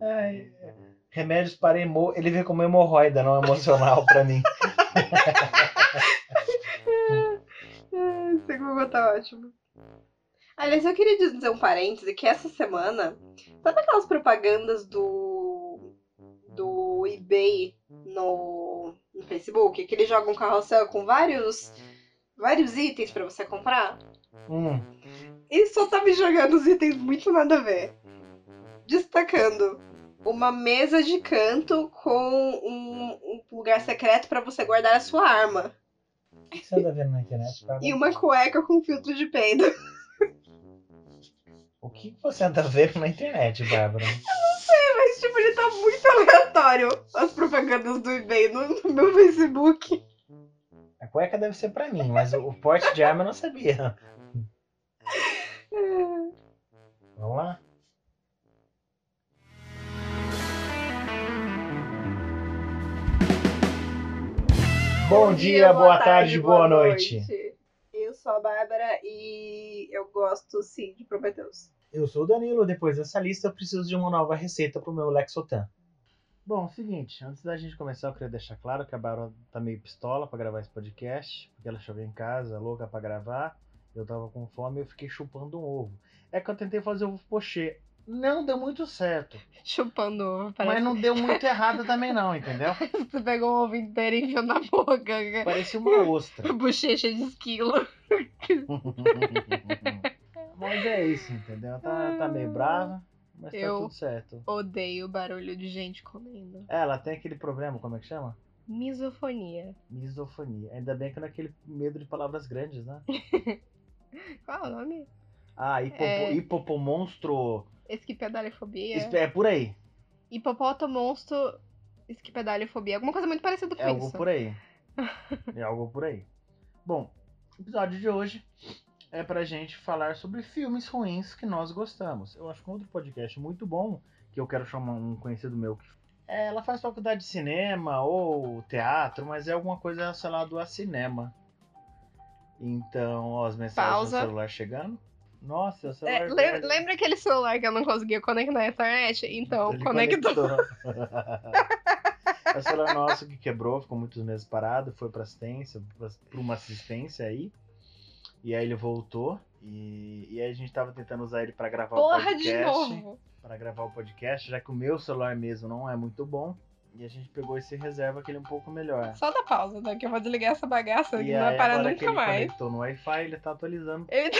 Ai, remédios para emo... Ele vê como hemorroida, não emocional pra mim. Esse Google tá ótimo. Aliás, eu queria dizer um parêntese que essa semana, sabe aquelas propagandas do do eBay no, no Facebook, que eles jogam um carrossel com vários vários itens pra você comprar? Hum, E só tá me jogando os itens muito nada a ver. Destacando uma mesa de canto com um, um lugar secreto pra você guardar a sua arma. o que você anda vendo na internet, Bárbara? E uma cueca com filtro de peido. O que você anda vendo na internet, Bárbara? Mas, tipo, ele tá muito aleatório. As propagandas do eBay no, no meu Facebook. A cueca deve ser pra mim, mas o o porte de arma eu não sabia. Vamos lá? Bom dia, boa tarde, boa noite. Eu sou a Bárbara e eu gosto sim de Prometheus. Eu sou o Danilo, depois dessa lista eu preciso de uma nova receita pro meu Lexotan. Bom, seguinte, antes da gente começar eu queria deixar claro que a Bárbara tá meio pistola pra gravar esse podcast, porque ela chegou em casa louca pra gravar, eu tava com fome e eu fiquei chupando um ovo. É que eu tentei fazer ovo pochê, não deu muito certo, Chupando ovo, parece. mas não deu muito errado também não, entendeu? Você pegou um ovo inteiro e enfiou na boca. Parecia uma ostra. Bochecha de esquilo. mas é isso, entendeu? Tá, tá meio brava, mas Eu- tá tudo certo. Odeio barulho de gente comendo. É, Ela tem aquele problema, como é que chama? Misofonia. Misofonia. Ainda bem que não é aquele medo de palavras grandes, né? Qual é o nome? Ah, hipopo, É. hipopomonstro. Esquipedalifobia. Espe- É por aí. Hipopotomonstro esquipedalifobia. Alguma coisa muito parecida com É algo isso. por aí. É algo por aí. Bom, o episódio de hoje é pra gente falar sobre filmes ruins que nós gostamos. Eu acho que um outro podcast muito bom, que eu quero chamar um conhecido meu que. É, ela faz faculdade de cinema ou teatro, mas é alguma coisa relacionada a cinema. Então, ó, as mensagens Pausa. do celular chegando. Nossa, o É, celular. lembra, lembra aquele celular que eu não conseguia conectar na internet? Então, Ele conectou. É o celular nosso que quebrou, ficou muitos meses parado, foi pra assistência, pra pra uma assistência aí. E aí ele voltou. E, e aí a gente tava tentando usar ele pra gravar o Porra de podcast. novo. Pra gravar o podcast, já que o meu celular mesmo não é muito bom. E a gente pegou esse reserva que ele é um pouco melhor. Só dá pausa, né? Que eu vou desligar essa bagaça E que não vai parar agora que nunca ele mais. conectou no Wi-Fi, ele tá atualizando Ele...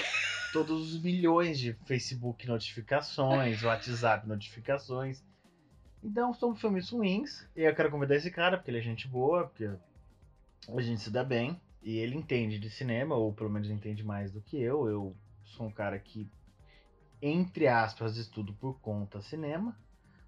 todos os milhões de Facebook notificações, WhatsApp notificações. Então são filmes ruins. E eu quero convidar esse cara, porque ele é gente boa, porque a gente se dá bem. E ele entende de cinema, ou pelo menos entende mais do que eu. Eu sou um cara que, entre aspas, estudo por conta cinema.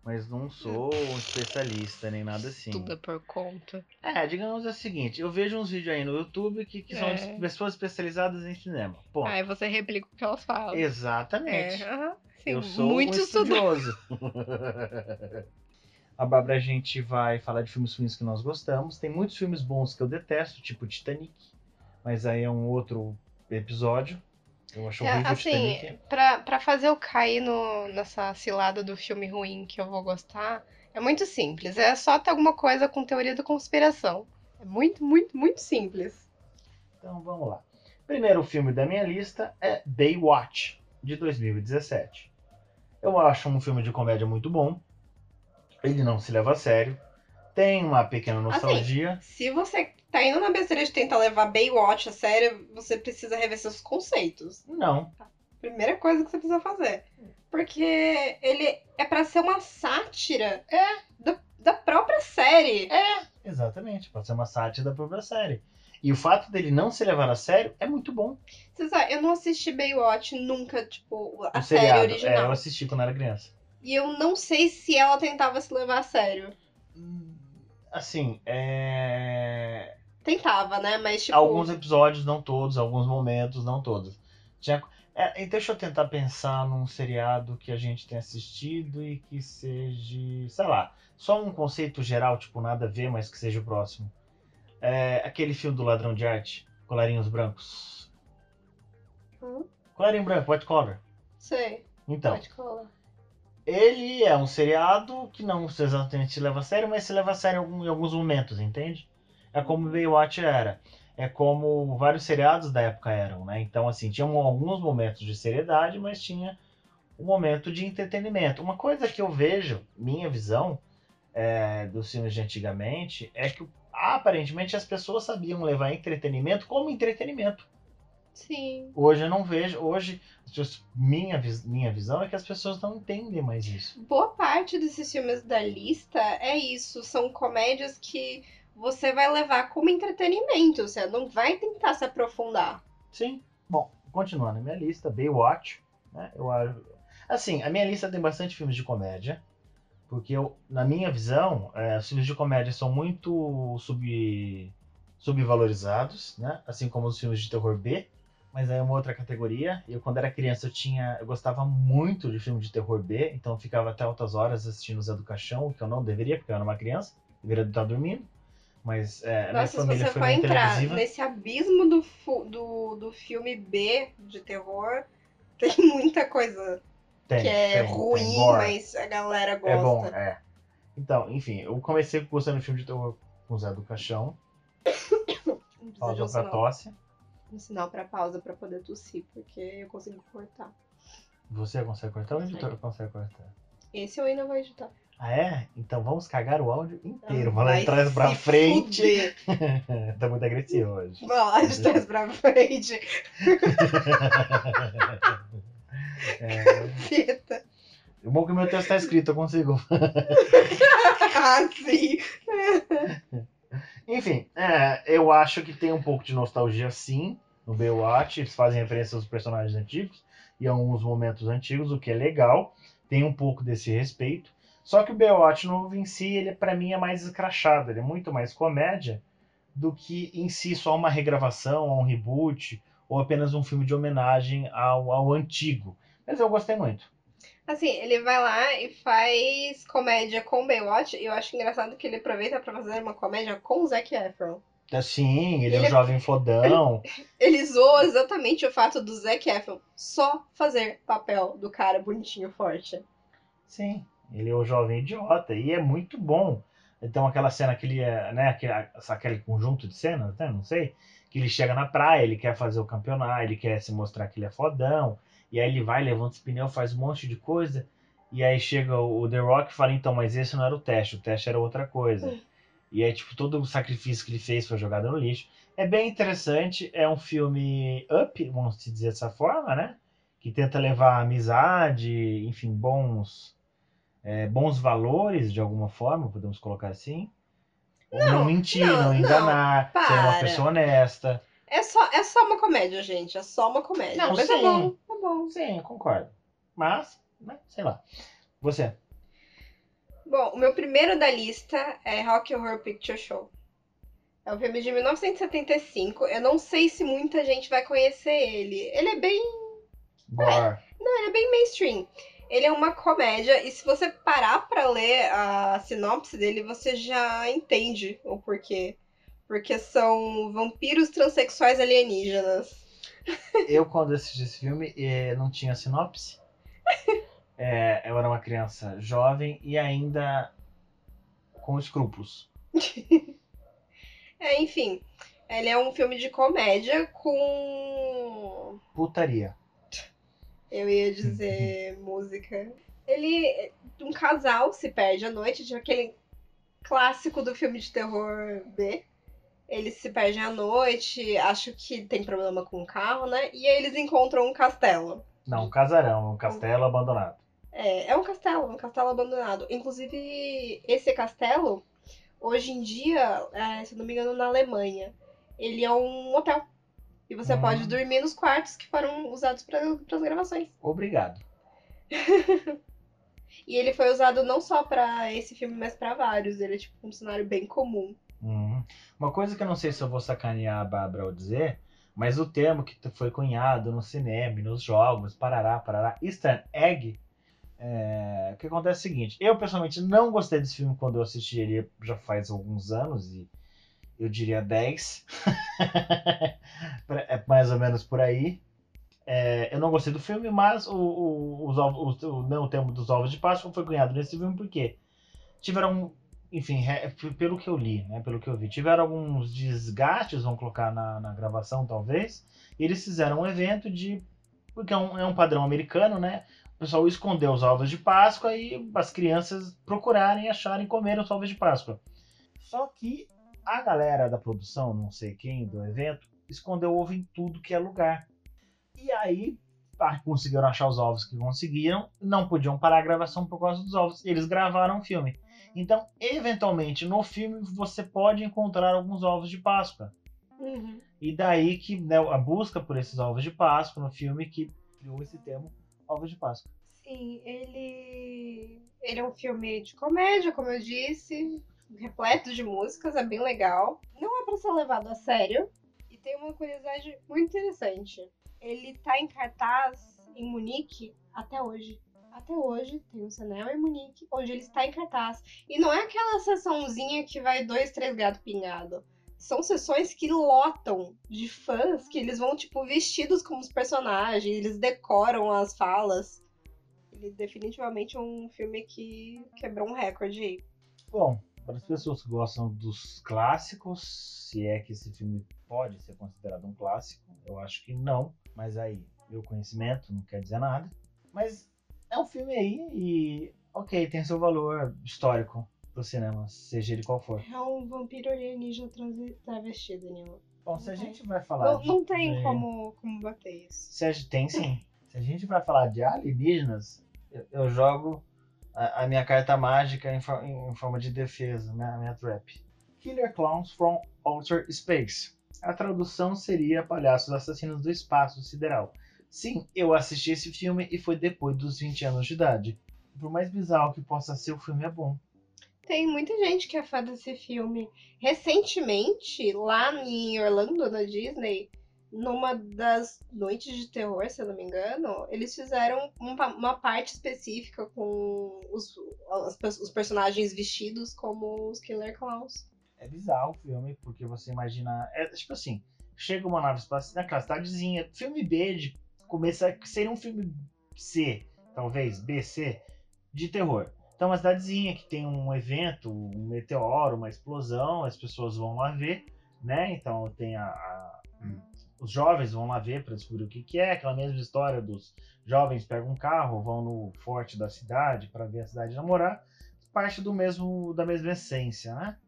Mas não sou um especialista nem nada assim. Tudo por conta. É, digamos o seguinte, eu vejo uns vídeos aí no YouTube que, que são É. de pessoas especializadas em cinema. Ponto. Aí você replica o que elas falam. Exatamente. É. Sim, eu sou muito um estudioso. a Bárbara, a gente vai falar de filmes ruins que nós gostamos. Tem muitos filmes bons que eu detesto, tipo Titanic. Mas aí é um outro episódio. Eu acho É, horrível assim, Titanic. pra, pra fazer eu cair no, nessa cilada do filme ruim que eu vou gostar, é muito simples. É só ter alguma coisa com teoria da conspiração. É muito, muito, muito simples. Então vamos lá. Primeiro filme da minha lista é Baywatch, de 2017. Eu acho um filme de comédia muito bom. Ele não se leva a sério. Tem uma pequena Assim, nostalgia. Se você tá indo na besteira de tentar levar Baywatch a sério, você precisa rever seus conceitos. Não. Primeira coisa que você precisa fazer. Porque ele é pra ser uma sátira É. da, da própria série. Exatamente, pode ser uma sátira da própria série. E o fato dele não se levar a sério é muito bom. Você sabe, eu não assisti Baywatch nunca, tipo, a O série seriado. É, original. eu assisti quando era criança. E eu não sei se ela tentava se levar a sério. Hum, Assim, é... Tentava, né? Mas, tipo. alguns episódios, não todos, alguns momentos, não todos. Tinha... É, deixa eu tentar pensar num seriado que a gente tenha assistido e que seja, sei lá, só um conceito geral, tipo, nada a ver, mas que seja o próximo. É, aquele filme do Ladrão de Arte, Colarinhos Brancos. Hum? Colarinho Branco, White Collar. Sei. Então, Pode colar. ele é um seriado que não exatamente se leva a sério, mas se leva a sério em alguns momentos, entende? É como Baywatch era. É como vários seriados da época eram, né? Então, assim, tinham alguns momentos de seriedade, mas tinha um momento de entretenimento. Uma coisa que eu vejo, minha visão é, dos filmes de antigamente, é que aparentemente as pessoas sabiam levar entretenimento como entretenimento. Sim. Hoje eu não vejo, hoje minha, minha visão é que as pessoas não entendem mais isso. Boa parte desses filmes da lista é isso. São comédias que você vai levar como entretenimento. Você não vai tentar se aprofundar. Sim. Bom, continuando a minha lista, Baywatch, né? Eu assim, a minha lista tem bastante filmes de comédia, porque eu, na minha visão, é, os filmes de comédia são muito sub, subvalorizados, né? Assim como os filmes de terror B, mas aí é uma outra categoria. Eu quando era criança eu tinha, eu gostava muito de filme de terror B, então eu ficava até altas horas assistindo Zé do Caixão, que eu não deveria, porque eu era uma criança, deveria estar dormindo. Mas é, Nossa, se você for entrar nesse abismo do, do, do filme B de terror, tem muita coisa Tem, que é tem, tem ruim, gore. mas a galera gosta. É bom, é. Então, enfim, eu comecei gostando de filme de terror com o Zé do Caixão, pausa um pra sinal, tosse. um sinal pra pausa pra poder tossir, porque eu consigo cortar. Você consegue cortar ou o editor consegue cortar? Esse eu ainda vou editar. Ah, é? Então vamos cagar o áudio inteiro. Vamos lá de trás pra frente. tá muito agressivo hoje. Lá de trás pra frente. É, Fita. o bom é que o meu texto tá escrito, eu consigo. Ah, sim. Enfim, é, eu acho que tem um pouco de nostalgia sim no Baywatch. Eles fazem referência aos personagens antigos e a alguns momentos antigos, o que é legal. Tem um pouco desse respeito. Só que o Baywatch novo em si, ele para mim é mais escrachado. Ele é muito mais comédia do que em si só uma regravação, ou um reboot, ou apenas um filme de homenagem ao, ao antigo. Mas eu gostei muito. Assim, ele vai lá e faz comédia com Baywatch. E eu acho engraçado que ele aproveita pra fazer uma comédia com o Zac Efron. Assim, ele é um Ele é- jovem fodão. Ele zoa exatamente o fato do Zac Efron só fazer papel do cara bonitinho forte. Sim, ele é o jovem idiota e é muito bom. Então aquela cena que ele é, né, aquele, aquele conjunto de cenas, né, não sei, que ele chega na praia, ele quer fazer o campeonato, ele quer se mostrar que ele é fodão, e aí ele vai, levanta os pneus, faz um monte de coisa, e aí chega o The Rock e fala, então, mas esse não era o teste, o teste era outra coisa. E aí, tipo, todo o sacrifício que ele fez foi jogado no lixo. É bem interessante, é um filme up, vamos dizer dessa forma, né? Que tenta levar amizade, enfim, bons é, bons valores, de alguma forma, podemos colocar assim. Ou não, Não, mentir, não, não, não, enganar, ser uma pessoa honesta. É só, é só uma comédia, gente. É só uma comédia. Não, Mas sim. é bom, é bom. Sim, concordo. Mas, né, sei lá. Você. Bom, o meu primeiro da lista é Rock Horror Picture Show. É um filme de 1975. Eu não sei se muita gente vai conhecer ele. Ele é bem Gore. Ele é bem mainstream. Ele é uma comédia, e se você parar pra ler a sinopse dele, você já entende o porquê. Porque são vampiros transexuais alienígenas. Eu, quando assisti esse filme, eh, não tinha sinopse. É, eu era uma criança jovem e ainda com escrúpulos. É, enfim, ele é um filme de comédia com. Putaria. Eu ia dizer música. Ele. Um casal se perde à noite, de aquele clássico do filme de terror B. Eles se perdem à noite, acho que tem problema com o carro, né? E aí eles encontram um castelo. Não, um casarão, um castelo abandonado. É, é um castelo, um castelo abandonado. Inclusive, esse castelo, hoje em dia, é, se eu não me engano, na Alemanha, ele é um hotel. E você Hum. pode dormir nos quartos que foram usados para as gravações. Obrigado. E ele foi usado não só pra esse filme, mas pra vários. Ele é tipo um cenário bem comum. Uhum. Uma coisa que eu não sei se eu vou sacanear a Bárbara ao dizer, mas o termo que foi cunhado no cinema, nos jogos, parará, parará, easter egg, é, o que acontece é o seguinte, eu pessoalmente não gostei desse filme quando eu assisti ele já faz alguns anos, e eu diria 10, é mais ou menos por aí, É, eu não gostei do filme, mas o, o, os ovos, o, não, o tema dos ovos de Páscoa foi cunhado nesse filme porque tiveram, enfim, é, pelo que eu li, né, pelo que eu vi, tiveram alguns desgastes, vamos colocar na, na gravação talvez, e eles fizeram um evento de, porque é um, é um padrão americano, né, o pessoal escondeu os ovos de Páscoa e as crianças procurarem, acharem, comer os ovos de Páscoa. Só que a galera da produção, não sei quem, do evento, escondeu ovo em tudo que é lugar. E aí ah, conseguiram achar os ovos que conseguiram, não podiam parar a gravação por causa dos ovos. Eles gravaram o filme. Então, eventualmente, no filme você pode encontrar alguns ovos de Páscoa. Uhum. E daí que né, a busca por esses ovos de Páscoa no filme que criou esse termo ovos de Páscoa. Sim, ele. Ele é um filme de comédia, como eu disse, repleto de músicas, é bem legal. Não é para ser levado a sério. E tem uma curiosidade muito interessante. Ele tá em cartaz em Munique até hoje. Até hoje tem um cinema em Munique, onde ele está em cartaz. E não é aquela sessãozinha que vai dois, três gatos pingados. São sessões que lotam de fãs, que eles vão, tipo, vestidos como os personagens, eles decoram as falas. Ele definitivamente é um filme que quebrou um recorde aí. Bom, para as pessoas que gostam dos clássicos, se é que esse filme pode ser considerado um clássico, eu acho que não, mas aí, meu conhecimento não quer dizer nada. Mas é um filme aí e, ok, tem seu valor histórico pro cinema, seja ele qual for. É um vampiro alienígena travestido, Daniel. Bom, se a gente vai falar. Não, não de- tem de- como, como bater isso. Se a gente, tem sim. Se a gente vai falar de alienígenas, eu, eu jogo a, a minha carta mágica em, em forma de defesa, minha, minha trap. Killer Clowns from Outer Space. A tradução seria Palhaços Assassinos do Espaço Sideral. Sim, eu assisti esse filme e foi depois dos 20 anos de idade. Por mais bizarro que possa ser, o filme é bom. Tem muita gente que é fã desse filme. Recentemente, lá em Orlando, na Disney, numa das noites de terror, se eu não me engano, eles fizeram uma, parte específica com os, pe- os personagens vestidos como os Killer Clowns. É bizarro o filme, porque você imagina. É tipo assim: chega uma nave espacial naquela cidadezinha, filme B de começar. Seria um filme C, talvez, B, C, de terror. Então, uma cidadezinha que tem um evento, um meteoro, uma explosão, as pessoas vão lá ver, né? Então, tem a. a- os jovens vão lá ver para descobrir o que, que é, aquela mesma história dos jovens pegam um carro, vão no forte da cidade para ver a cidade namorar, parte do mesmo da mesma essência, né?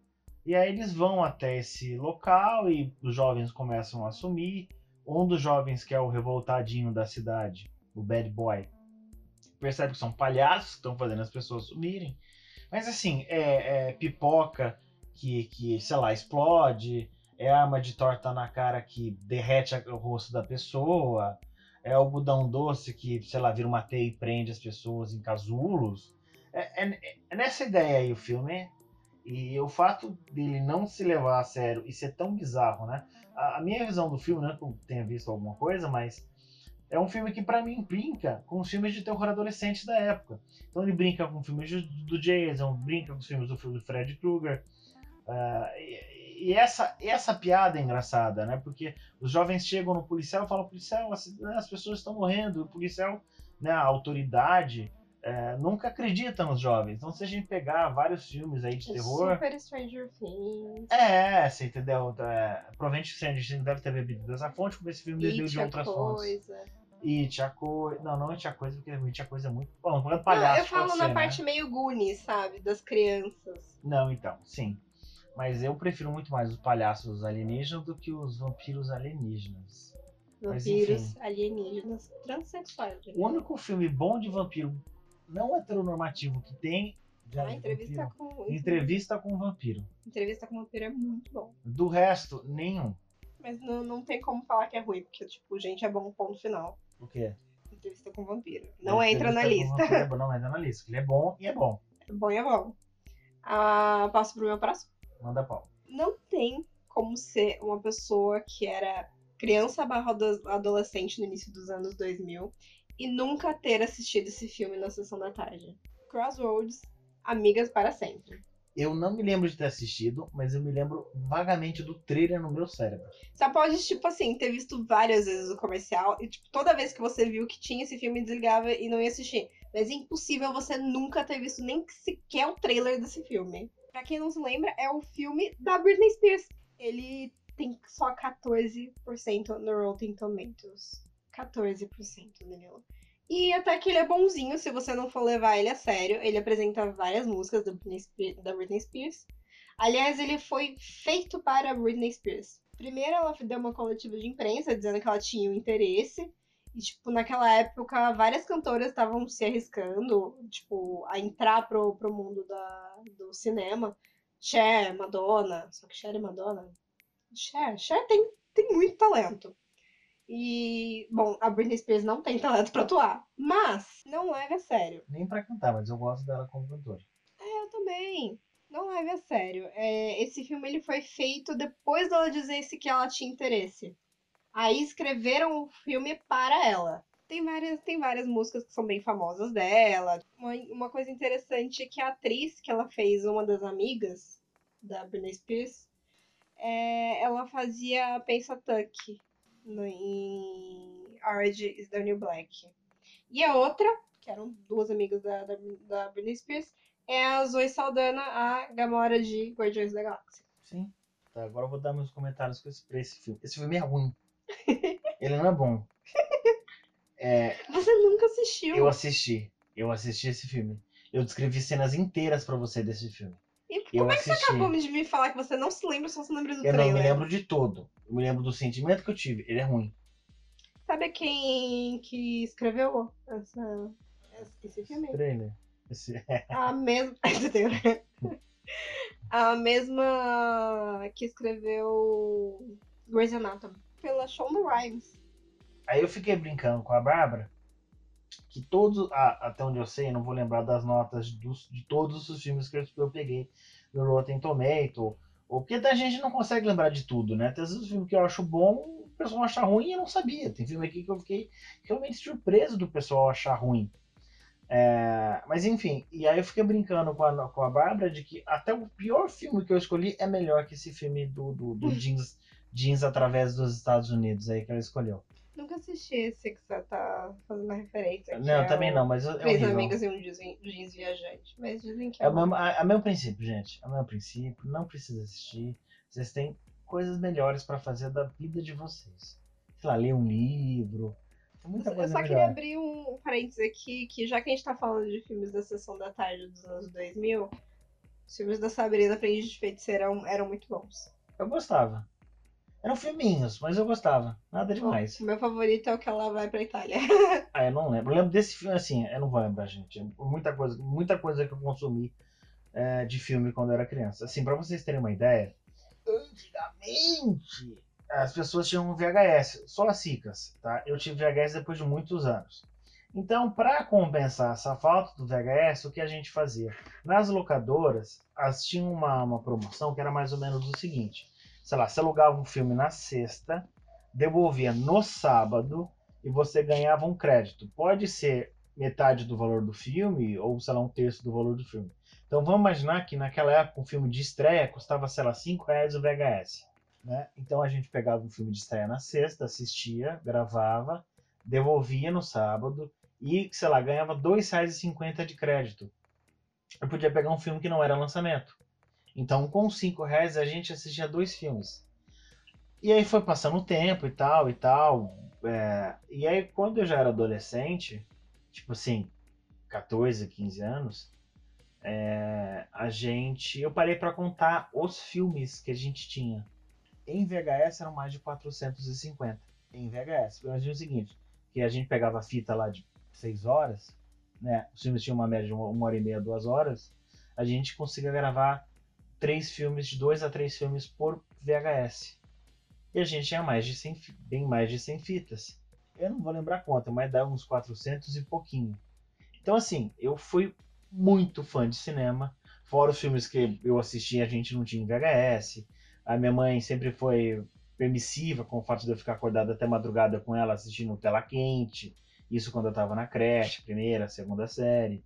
E aí eles vão até esse local e os jovens começam a assumir. Um dos jovens, que é o revoltadinho da cidade, o bad boy, percebe que são palhaços que estão fazendo as pessoas sumirem. Mas assim, é, é pipoca que, que, sei lá, explode, é arma de torta na cara que derrete o rosto da pessoa, é algodão doce que, sei lá, vira uma teia e prende as pessoas em casulos. É, é- é nessa ideia aí o filme. E o fato dele não se levar a sério e ser tão bizarro, né? A, a minha visão do filme, não é que eu tenha visto alguma coisa, mas é um filme que pra mim brinca com os filmes de terror adolescentes da época. Então ele brinca com filmes do Jason, brinca com os filmes do, do Fred Krueger. Ah, e, e essa, e essa piada é engraçada, né? Porque os jovens chegam no policial e falam: policial, as, as pessoas estão morrendo. O policial, né, a autoridade, eh, nunca acredita nos jovens. Então, se a gente pegar vários filmes aí de É terror. Super Stranger Things. É, você entendeu? É, provavelmente o Stranger Things deve ter bebido dessa fonte, como esse filme bebeu de outras fontes. coisa. It, a coisa. Não, não It, a coisa, porque It, a coisa é muito. Bom, falando Não, palhaço. eu falo pode na ser, parte Né? meio Goonies, sabe? Das crianças. Não, então, sim. Mas eu prefiro muito mais os palhaços alienígenas do que os vampiros alienígenas. Vampiros alienígenas transexuais. né? O único filme bom de vampiro não heteronormativo que tem. de A entrevista vampiro, com. entrevista com vampiro. Entrevista com o vampiro é muito bom. Do resto, nenhum. Mas não, não tem como falar que é ruim, porque, tipo, gente, é bom ponto final. O quê? Entrevista com o vampiro. Não entra na lista. vampiro é Não entra na lista. Ele é bom e é bom. É bom e é bom. Ah, passo pro meu próximo. Manda pau. Não tem como ser uma pessoa que era criança barra ado- adolescente no início dos anos 2000 e nunca ter assistido esse filme na sessão da tarde. Crossroads, Amigas para Sempre. Eu não me lembro de ter assistido, mas eu me lembro vagamente do trailer no meu cérebro. Você pode, tipo assim, ter visto várias vezes o comercial e, tipo, toda vez que você viu que tinha esse filme, desligava e não ia assistir. Mas é impossível você nunca ter visto nem sequer o trailer desse filme. Pra quem não se lembra, é o filme da Britney Spears. Ele tem só 14% no Rotten Tomatoes. 14%, Danilo. E até que ele é bonzinho, se você não for levar ele a sério. Ele apresenta várias músicas da Britney Spears. Da Britney Spears. Aliás, ele foi feito para Britney Spears. Primeiro, ela deu uma coletiva de imprensa dizendo que ela tinha um interesse. E, tipo, naquela época, várias cantoras estavam se arriscando, tipo, a entrar pro, pro mundo da, do cinema. Cher, Madonna. Só que Cher e Madonna. Cher, Cher tem, tem muito talento. E, bom, a Britney Spears não tem talento pra atuar. Mas, não leve a sério. Nem pra cantar, mas eu gosto dela como cantora. É, eu também. Não leve a sério. É, esse filme ele foi feito depois dela dizer se que ela tinha interesse. Aí escreveram o filme para ela. Tem várias, tem várias músicas que são bem famosas dela. Uma, uma coisa interessante é que a atriz que ela fez, uma das amigas da Britney Spears, é, ela fazia Tuck no, em Orange is the New Black. E a outra, que eram duas amigas da, da, da Britney Spears, é a Zoe Saldana, a Gamora de Guardiões da Galáxia. Sim. Tá, agora eu vou dar meus comentários pra esse filme. Esse filme é ruim. Ele não é bom. É, Você nunca assistiu. eu assisti. Eu assisti esse filme. Eu descrevi cenas inteiras pra você desse filme. E eu como é que você assisti. acabou de me falar que você não se lembra, só se lembra do Eu não trailer? me lembro de todo. Eu me lembro do sentimento que eu tive. Ele é ruim. Sabe quem que escreveu essa, esse filme? Trailer. Esse- A mesma. A mesma que escreveu Grey's Anatomy. Pela Shonda Rhimes. Aí eu fiquei brincando com a Bárbara que todos, até onde eu sei, não vou lembrar das notas dos- de todos os filmes que eu, eu peguei no Rotten Tomato, ou porque a gente não consegue lembrar de tudo, né? Tem às vezes um filme que eu acho bom, o pessoal acha ruim e eu não sabia. Tem filme aqui que eu fiquei realmente surpreso do pessoal achar ruim. É, mas enfim, e aí eu fiquei brincando com a, com a Bárbara de que até o pior filme que eu escolhi é melhor que esse filme do, do, do jeans, jeans através dos Estados Unidos aí que ela escolheu. Nunca assisti esse que você tá fazendo a referência. Não, é também o não, mas é Três horrível. amigas e um jeans, viajante. Mas dizem que é, É o mesmo, é o mesmo princípio, gente. É o mesmo princípio. Não precisa assistir. Vocês têm coisas melhores pra fazer da vida de vocês. Sei lá, ler um livro. Tem muita Eu coisa só queria melhor. abrir um parênteses aqui, que já que a gente tá falando de filmes da sessão da tarde dos anos 2000, os filmes da Sabrina Aprendiz de Feiticeira eram, eram muito bons. Eu gostava. Eram filminhos, mas eu gostava. Nada demais. O meu favorito é o que ela vai pra Itália. Ah, eu não lembro. Eu lembro desse filme, assim, eu não vou lembrar, gente. Muita coisa, muita coisa que eu consumi é, de filme quando eu era criança. Assim, pra vocês terem uma ideia, antigamente as pessoas tinham um VHS, só as ricas, tá? Eu tive VHS depois de muitos anos. Então, para compensar essa falta do VHS, o que a gente fazia? Nas locadoras, as tinham uma, uma promoção que era mais ou menos o seguinte: sei lá, você alugava um filme na sexta, devolvia no sábado e você ganhava um crédito. Pode ser metade do valor do filme ou, sei lá, um terço do valor do filme. Então vamos imaginar que naquela época um filme de estreia custava, sei lá, 5 reais o VHS. Né? Então a gente pegava um filme de estreia na sexta, assistia, gravava, devolvia no sábado e, sei lá, ganhava R$ 2,50 de crédito. Eu podia pegar um filme que não era lançamento. Então com 5 reais a gente assistia dois filmes. E aí foi passando o tempo e tal e tal. é, e aí quando eu já era adolescente, tipo assim, 14, 15 anos, é, a gente. Eu parei para contar os filmes que a gente tinha. Em VHS eram mais de 450. Em VHS. Imagina o seguinte: que a gente pegava a fita lá de 6 horas, né? Os filmes tinham uma média de uma hora e meia, duas horas. A gente conseguia gravar três filmes, de dois a três filmes por VHS. E a gente tinha mais de 100, fi- bem mais de 100 fitas. Eu não vou lembrar quanto, mas dá uns 400 e pouquinho. Então, assim, eu fui muito fã de cinema. Fora os filmes que eu assisti, a gente não tinha em VHS. A minha mãe sempre foi permissiva com o fato de eu ficar acordado até madrugada com ela assistindo Tela Quente. Isso quando eu estava na creche, primeira, segunda série.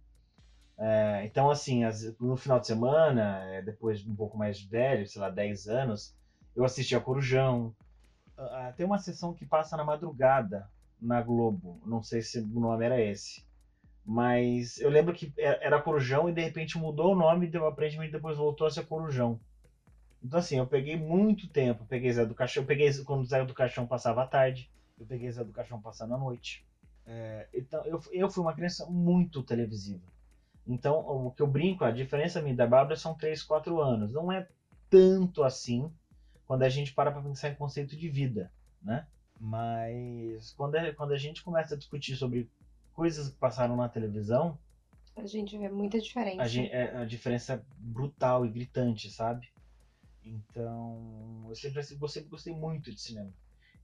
É, então, assim, as- no final de semana, é, depois de um pouco mais velho, sei lá, 10 anos, eu assistia Corujão. Ah, ah, tem uma sessão que passa na madrugada na Globo. Não sei se o nome era esse. Mas eu lembro que é- era Corujão e de repente mudou o nome e depois voltou a ser Corujão. Então, assim, eu peguei muito tempo. Eu peguei Zé do Caixão, peguei quando Zé do Caixão passava à tarde, eu peguei Zé do Caixão passando à noite. É, então, eu, eu fui uma criança muito televisiva. Então, o que eu brinco, a diferença minha da Bárbara são 3, 4 anos. Não é tanto assim quando a gente para para pensar em conceito de vida, né? Mas quando a, quando a gente começa a discutir sobre coisas que passaram na televisão, A gente vê muita diferença. a, gen- é- a diferença é brutal e gritante, sabe? Então, eu sempre, eu sempre gostei muito de cinema.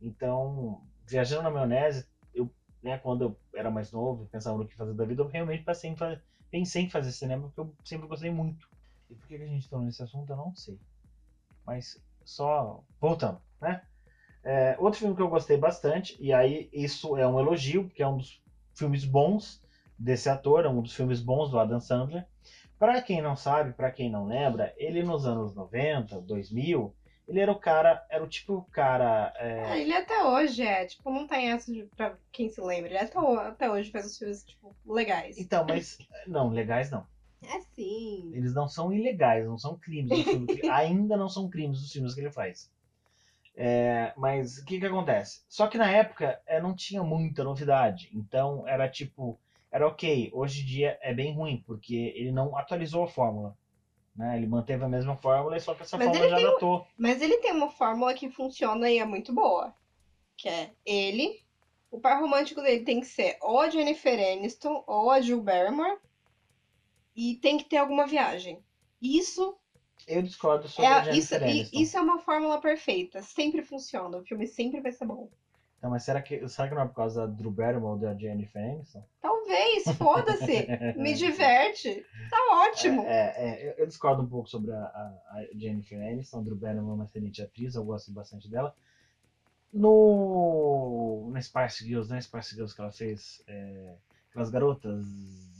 Então, viajando na maionese, eu, né, quando eu era mais novo, pensava no que fazer da vida, eu realmente pensei em, fa- pensei em fazer cinema, porque eu sempre gostei muito. E por que a gente está nesse assunto, eu não sei. Mas, só voltando, né? É, outro filme que eu gostei bastante, e aí isso é um elogio, porque é um dos filmes bons desse ator, é um dos filmes bons do Adam Sandler. Pra quem não sabe, pra quem não lembra, ele nos anos 90, 2000, ele era o cara, era o tipo cara. é, Ah, ele até hoje é, tipo, não tem essa de, pra quem se lembra. Ele até, ho- até hoje faz os filmes, tipo, legais. Então, mas. Não, legais não. É sim. Eles não são ilegais, não são crimes. que- ainda não são crimes os filmes que ele faz. É, mas o que que acontece? Só que na época é, não tinha muita novidade. Então era tipo. Era ok. Hoje em dia é bem ruim, porque ele não atualizou a fórmula. Né? Ele manteve a mesma fórmula, só que essa Mas fórmula já tem datou. Mas ele tem uma fórmula que funciona e é muito boa. Que é ele. O par romântico dele tem que ser ou a Jennifer Aniston ou a Jill Barrymore. E tem que ter alguma viagem. Isso Eu discordo sobre é, a isso, Jennifer i- Aniston. isso é uma fórmula perfeita. Sempre funciona. O filme sempre vai ser bom. Então, mas será que, será que não é por causa da Drew Barrymore ou da Jennifer Aniston? Talvez, foda-se. Me diverte. Tá ótimo. É, é, eu- eu discordo um pouco sobre a, a- a Jennifer Aniston. A Drew Barrymore é uma excelente atriz, eu gosto bastante dela. No, no Spice Girls, né? Spice Girls que ela fez, é, aquelas garotas,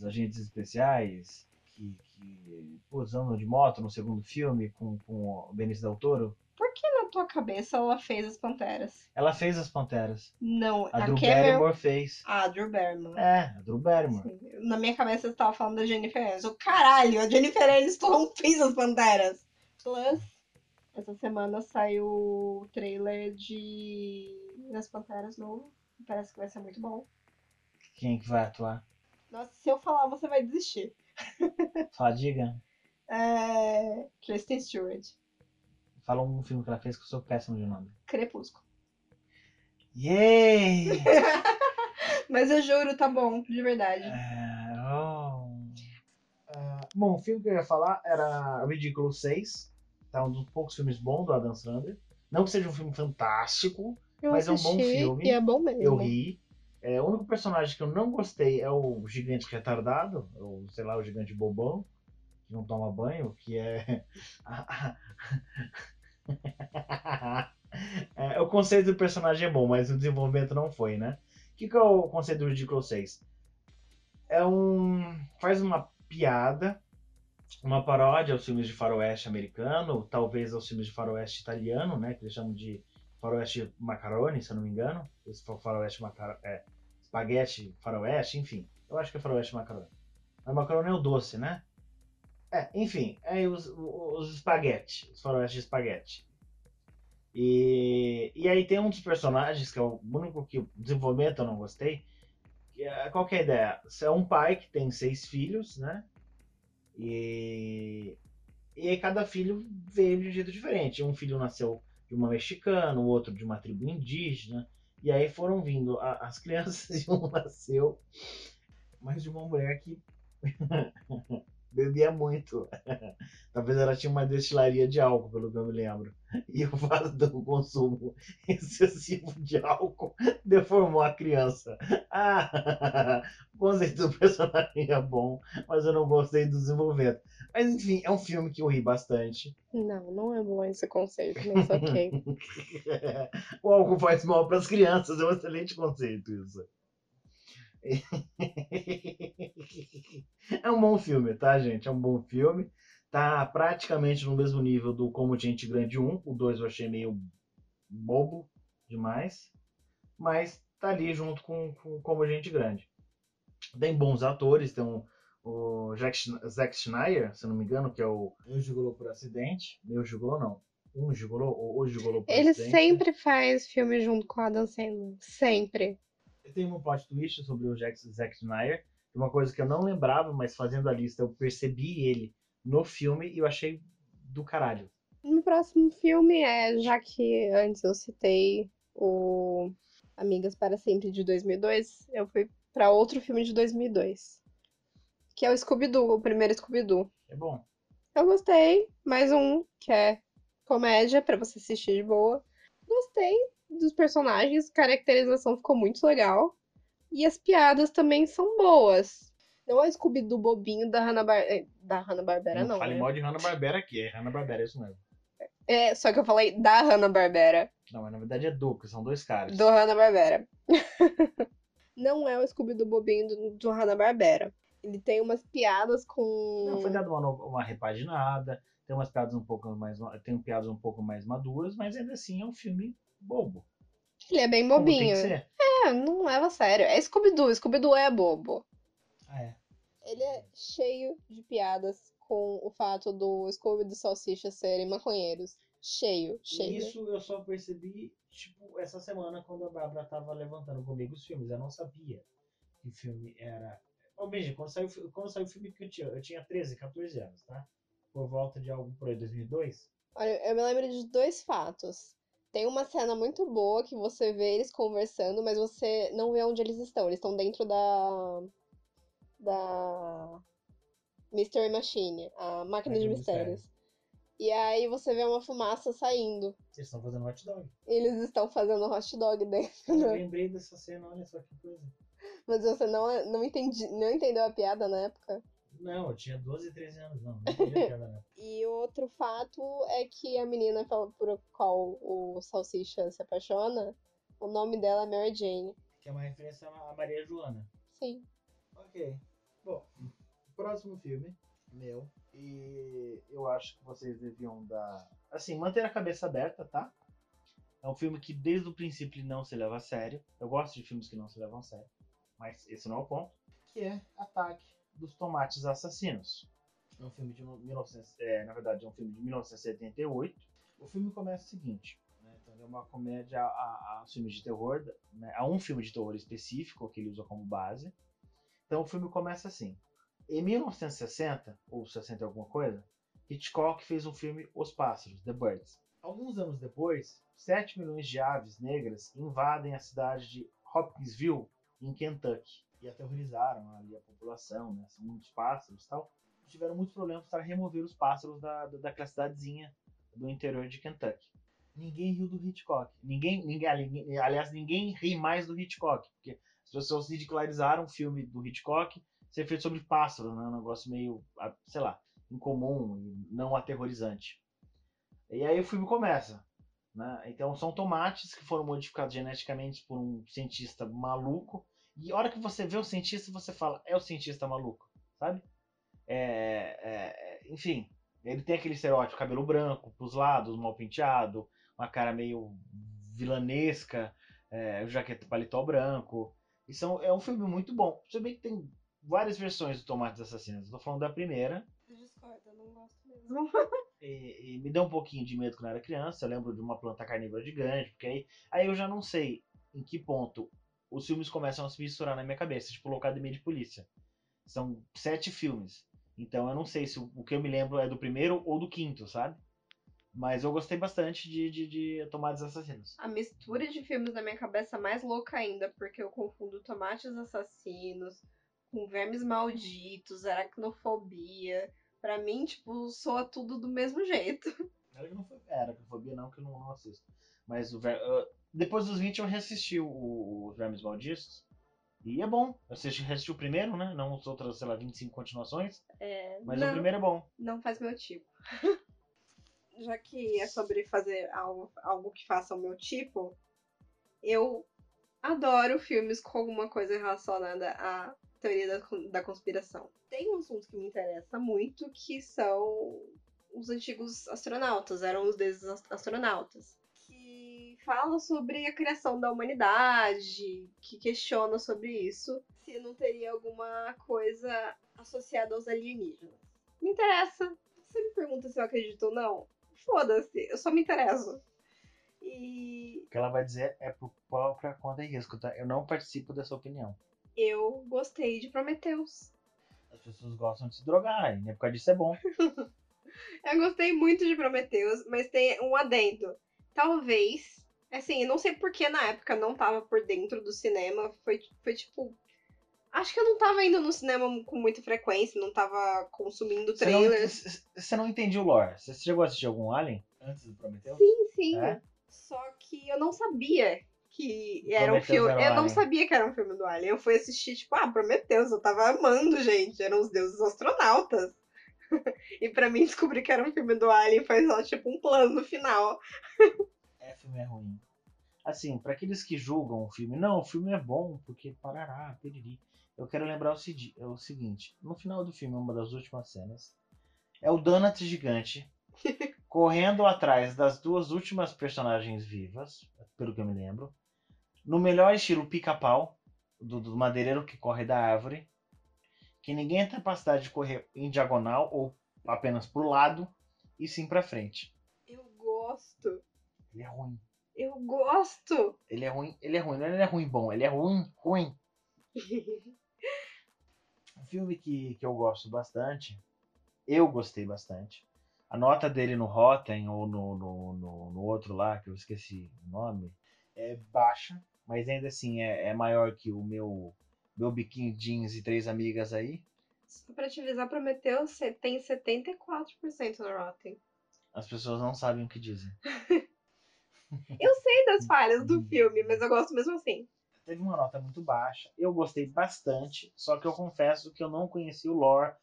agentes especiais, que, que pô, andam de moto no segundo filme com, com o Benício Del Toro. Por que na tua cabeça ela fez as Panteras? Ela fez as Panteras. Não, A a, Drew Cameron... Barrymore fez. Ah, a Drew Barrymore. É, a Drew Barrymore. Sim. Na minha cabeça você tava falando da Jennifer Aniston. Caralho, a Jennifer Aniston não fez as Panteras. Plus, essa semana saiu o trailer de Das Panteras novo. Parece que vai ser muito bom. Quem que vai atuar? Nossa, se eu falar, você vai desistir. Fala, diga. É... Kristen Stewart. Fala um filme que ela fez que eu sou péssimo de nome. Crepúsculo. Yay! Mas eu juro, tá bom, de verdade. É, oh. É, bom, o filme que eu ia falar era Ridículo 6. Tá um dos poucos filmes bons do Adam Sandler. Não que seja um filme fantástico, Eu mas é um bom filme. E é bom mesmo. eu ri. É, o único personagem que eu não gostei é o gigante retardado, ou sei lá, o gigante bobão, que não toma banho, que é. É, o conceito do personagem é bom, mas o desenvolvimento não foi, né? O que, que é o conceito do Ridículo 6? É um. faz uma piada, uma paródia aos filmes de faroeste americano, talvez aos filmes de faroeste italiano, né? Que eles chamam de faroeste macaroni, se eu não me engano. Esse fa- faroeste macaroni. É, espaguete faroeste, enfim. Eu acho que é faroeste macaroni. Mas macaroni é o doce, né? É, enfim, é os, os espaguete, os faroeste de espaguete. E, e aí tem um dos personagens, que é o único que o desenvolvimento eu não gostei. Que é, qual que é a ideia? Você é um pai que tem seis filhos, né? E, e aí cada filho veio de um jeito diferente. Um filho nasceu de uma mexicana, o outro de uma tribo indígena. E aí foram vindo a- as crianças e um nasceu, mas de uma mulher que bebia muito. Talvez ela tinha uma destilaria de álcool, pelo que eu me lembro. E o fato do consumo excessivo de álcool deformou a criança. Ah, o conceito do personagem é bom, mas eu não gostei do desenvolvimento. Mas enfim, é um filme que eu ri bastante. Não, não é bom esse conceito, mas ok. o álcool faz mal para as crianças, é um excelente conceito isso. É um bom filme, tá, gente? É um bom filme. Tá praticamente no mesmo nível do Como Gente Grande 1. O 2 eu achei meio bobo demais. Mas tá ali junto com, com Como Gente Grande. Tem bons atores, tem um, o Jack, Zack Schneider, se não me engano, que é o Eu Gigolô por Acidente. Meu Gigolô não. Um Gigolô ou O Gigolô por Ele Acidente. sempre faz filme junto com a Adam Sandler. Sempre. Tem um plot twist sobre o Jack, Zack Schneider. Uma coisa que eu não lembrava, mas fazendo a lista eu percebi ele no filme e eu achei do caralho. No próximo filme é, já que antes eu citei o Amigas para Sempre de 2002, eu fui para outro filme de 2002, que é o Scooby-Doo, o primeiro Scooby-Doo. É bom. Eu gostei, mais um que é comédia para você assistir de boa. Gostei dos personagens, caracterização ficou muito legal. E as piadas também são boas. Não é Scooby-Doo bobinho da Hanna-Barbera, da Hanna-Barbera não, fale né? mal de Hanna-Barbera aqui. É Hanna-Barbera, é isso mesmo. É, só que eu falei da Hanna-Barbera. Não, mas na verdade é do, são dois caras. Do Hanna-Barbera. não é o Scooby-Doo bobinho do, do Hanna-Barbera. Ele tem umas piadas com... Não, foi dado uma, uma repaginada, tem umas piadas um pouco mais. Tem piadas um pouco mais maduras, mas ainda assim é um filme bobo. Ele é bem bobinho. É, não leva a sério. É Scooby-Doo. Scooby-Doo é bobo. Ah, é. Ele é cheio de piadas com o fato do Scooby e do Salsicha serem maconheiros. Cheio, cheio. Isso eu só percebi, tipo, essa semana quando a Bárbara tava levantando comigo os filmes. Eu não sabia que filme era. Ô, Benji, quando saiu, quando saiu o filme que eu tinha, eu tinha 13, 14 anos, tá? Por volta de algo por aí, 2002. Olha, eu me lembro de dois fatos. Tem uma cena muito boa que você vê eles conversando, mas você não vê onde eles estão. Eles estão dentro da. da. Mystery Machine, a máquina de Máquina de mistérios. E aí você vê uma fumaça saindo. Vocês estão fazendo hot dog. Eles estão fazendo hot dog dentro. Eu lembrei dessa cena, olha só que coisa. Mas você não, não, entendi, não entendeu a piada na época? Não, eu tinha 12, 13 anos, não. Não não. E outro fato é que a menina pela- por qual o Salsicha se apaixona, o nome dela é Mary Jane. Que é uma referência a Maria Joana. Sim. Ok. Bom, próximo filme, meu. E eu acho que vocês deviam dar. Assim, manter a cabeça aberta, tá? É um filme que desde o princípio não se leva a sério. Eu gosto de filmes que não se levam a sério. Mas esse não é o ponto. Que é Ataque dos Tomates Assassinos. É um filme de 1900, é, na verdade, é um filme de 1978. O filme começa o seguinte. né, Então, é uma comédia a, a, a filmes de terror, né, a um filme de terror específico que ele usa como base. Então o filme começa assim. Em 1960, ou 60 e alguma coisa, Hitchcock fez um filme Os Pássaros, The Birds. Alguns anos depois, 7 milhões de aves negras invadem a cidade de Hopkinsville, em Kentucky, aterrorizaram ali a população, né? São muitos pássaros e tal. Tiveram muitos problemas para remover os pássaros da, da, daquela cidadezinha do interior de Kentucky. Ninguém riu do Hitchcock. Ninguém, ninguém, ali- aliás, ninguém ri mais do Hitchcock, porque as pessoas ridicularizaram o filme do Hitchcock ser feito sobre pássaros, né? Um negócio meio, ah, sei lá, incomum e não aterrorizante. E aí o filme começa. Né? Então são tomates que foram modificados geneticamente por um cientista maluco. E a hora que você vê o cientista, você fala, é o cientista maluco, sabe? É, é, enfim, ele tem aquele estereótipo, cabelo branco, pros lados, mal penteado, uma cara meio vilanesca, é, jaqueta paletó branco. São, é um filme muito bom. Você bem que tem várias versões do Tomates Assassinos. Eu tô falando da primeira. Discordo, eu não gosto mesmo. E, e me deu um pouquinho de medo quando eu era criança. Eu lembro de uma planta carnívora gigante, porque aí, aí eu já não sei em que ponto os filmes começam a se misturar na minha cabeça, tipo Locademia de Polícia. São sete filmes. Então eu não sei se o, o que eu me lembro é do primeiro ou do quinto, sabe? Mas eu gostei bastante de, de, de Tomates Assassinos. A mistura de filmes na minha cabeça é mais louca ainda, porque eu confundo tomates assassinos com vermes malditos, aracnofobia. Pra mim, tipo, soa tudo do mesmo jeito. Era que não foi. Era que fobia não, que eu não, não assisto. Mas o ver- ah, depois dos 20 eu reassisti o- os Vermes Malditos. E é bom. Eu assisti, o primeiro, né? Não as outras, sei lá, 25 continuações. É, Mas não, o primeiro é bom. não faz meu tipo. Já que é sobre fazer algo, algo que faça o meu tipo, eu adoro filmes com alguma coisa relacionada a teoria da, da conspiração. Tem um assunto que me interessa muito, que são os antigos astronautas, eram os deuses astronautas. Fala sobre a criação da humanidade, que questiona sobre isso, se não teria alguma coisa associada aos alienígenas. Me interessa. Você me pergunta se eu acredito ou não? Foda-se, eu só me interesso. E. O que ela vai dizer é por própria conta e risco, tá? Eu não participo dessa opinião. Eu gostei de Prometheus. As pessoas gostam de se drogar, e por causa disso é bom. eu gostei muito de Prometheus, mas tem um adendo. Talvez. Assim, eu não sei porque na época não tava por dentro do cinema. Foi, foi tipo. Acho que eu não tava indo no cinema com muita frequência, não tava consumindo trailers. Você não, não entendia o lore. Você chegou a assistir algum Alien antes do Prometheus? Sim, sim. É? Só que eu não sabia que era Prometheus um filme. Era um eu não sabia que era um filme do Alien. Eu fui assistir, tipo, ah, Prometheus, eu tava amando, gente. Eram os deuses astronautas. e para mim descobrir que era um filme do Alien foi só, tipo, um plano no final. filme é ruim. Assim, para aqueles que julgam o filme, não, o filme é bom, porque parará, periri. Eu quero lembrar o, é o seguinte: no final do filme, uma das últimas cenas, é o Donut gigante correndo atrás das duas últimas personagens vivas, pelo que eu me lembro, no melhor estilo pica-pau, do, do, madeireiro que corre da árvore, que ninguém tem capacidade de correr em diagonal ou apenas pro lado, e sim pra frente. Eu gosto. Ele é ruim. Eu gosto. Ele é ruim, ele é ruim, não é, ele é ruim bom, ele é ruim, ruim. um filme que, que eu gosto bastante, eu gostei bastante, a nota dele no Rotten ou no, no, no, no, outro lá, que eu esqueci o nome, é baixa, mas ainda assim é, é maior que o meu, meu biquinho jeans e três amigas aí. Só pra te avisar, prometeu, tem 74% no Rotten. As pessoas não sabem o que dizem. eu sei das falhas do filme, mas eu gosto mesmo assim. Teve uma nota muito baixa. Eu gostei bastante, só que eu confesso que eu não conheci o lore.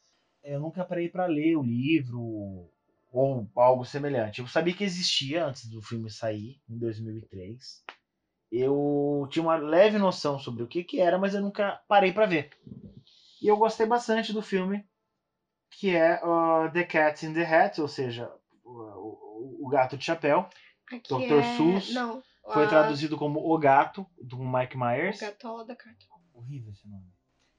Eu nunca parei para ler o livro, ou algo semelhante. Eu sabia que existia antes do filme sair, em 2003. Eu tinha uma leve noção sobre o que, que era, mas eu nunca parei para ver. E eu gostei bastante do filme, que é uh, The Cat in the Hat, ou seja, o, o, o Gato de Chapéu. Aqui Dr. É... Seuss. Não, foi traduzido como O Gato, do Mike Myers. O Gatola da Cartola. Horrível esse nome.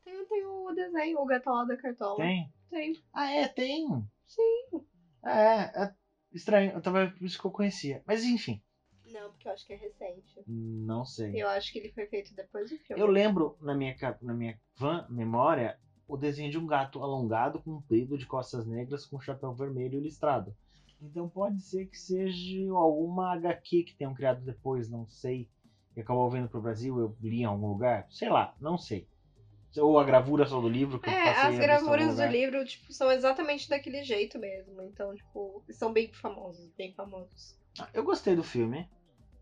Tem, tem o desenho, o Gatola da Cartola. Tem? Tem. Ah, é? Tem? Sim. É, é estranho. Eu tava por isso que eu conhecia. Mas enfim. Não, porque eu acho que é recente. Não sei. Eu acho que ele foi feito depois do filme. Eu lembro na minha, na minha van memória o desenho de um gato alongado, comprido, de costas negras, com chapéu vermelho listrado. Então pode ser que seja alguma HQ que tenham criado depois, não sei. E acabou vindo pro Brasil, eu li em algum lugar. Sei lá, não sei. Ou a gravura só do livro que é, as gravuras do livro, tipo, são exatamente daquele jeito mesmo. Então, tipo, são bem famosos, bem famosos. Ah, eu gostei do filme.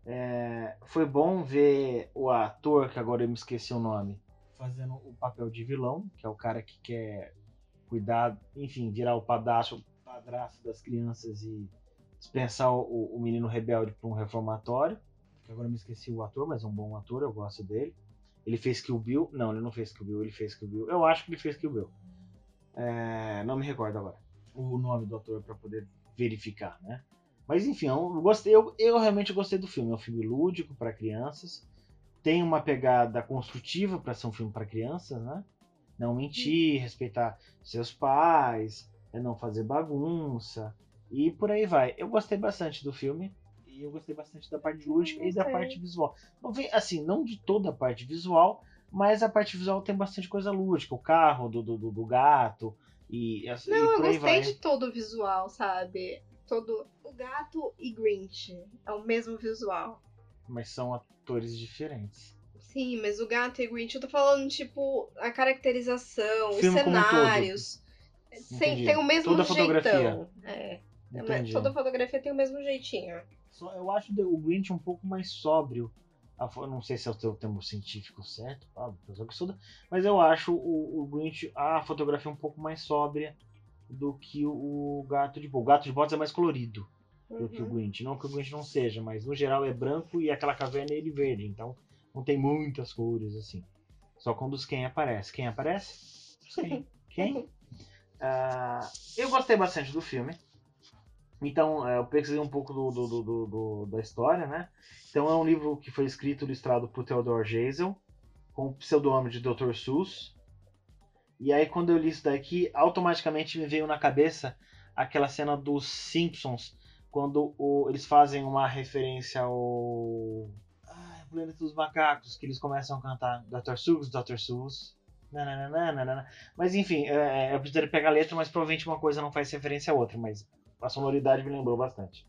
É, foi bom ver o ator, que agora eu me esqueci o nome, fazendo o papel de vilão, que é o cara que quer cuidar, enfim, virar o padrasto, padrasto das crianças e dispensar o, o menino rebelde para um reformatório. Que agora me esqueci o ator, mas é um bom ator, eu gosto dele. Ele fez Kill Bill. Não, ele não fez Kill Bill, ele fez Kill Bill. Eu acho que ele fez Kill Bill. É, não me recordo agora o nome do ator para poder verificar, né? Mas enfim, eu gostei, eu, eu realmente gostei do filme. É um filme lúdico para crianças. Tem uma pegada construtiva para ser um filme para crianças, né? Não mentir, respeitar seus pais, é não fazer bagunça e por aí vai. Eu gostei bastante do filme. E eu gostei bastante da parte lúdica e da parte visual. Não vem, assim, não de toda a parte visual, mas a parte visual tem bastante coisa lúdica. O carro do, do, do gato e, assim, não, e por eu gostei de todo o visual, sabe? Todo. O gato e Grinch é o mesmo visual. Mas são atores diferentes. Sim, mas o gato e Grinch, eu tô falando, tipo, a caracterização, os cenários. Sem, tem o mesmo Toda jeitão. Fotografia. É. Entendi. Toda fotografia tem o mesmo jeitinho. Eu acho o Grinch um pouco mais sóbrio. Não sei se é o teu termo científico certo, mas eu acho o, o Grinch, a fotografia um pouco mais sóbria do que o Gato de Botas. O Gato de Botas é mais colorido uhum. do que o uhum. Grinch. Não que o Grinch não seja, mas no geral é branco e aquela caverna é ele verde, então não tem muitas cores assim. Só quando os quem aparece. Quem aparece? Os quem. quem? Ah, eu gostei bastante do filme. Então, é, eu pesquisei um pouco do, do, do, do, da história, né? Então, é um livro que foi escrito e ilustrado por Theodore Geisel, com o pseudônimo de Dr. Seuss. E aí, quando eu li isso daqui, automaticamente me veio na cabeça aquela cena dos Simpsons, quando o, eles fazem uma referência ao. Ai, Planeta dos Macacos, que eles começam a cantar Dr. Seuss, Dr. Seuss. Mas enfim, é, é, eu precisaria pegar a letra, mas provavelmente uma coisa não faz referência à outra, mas a sonoridade me lembrou bastante.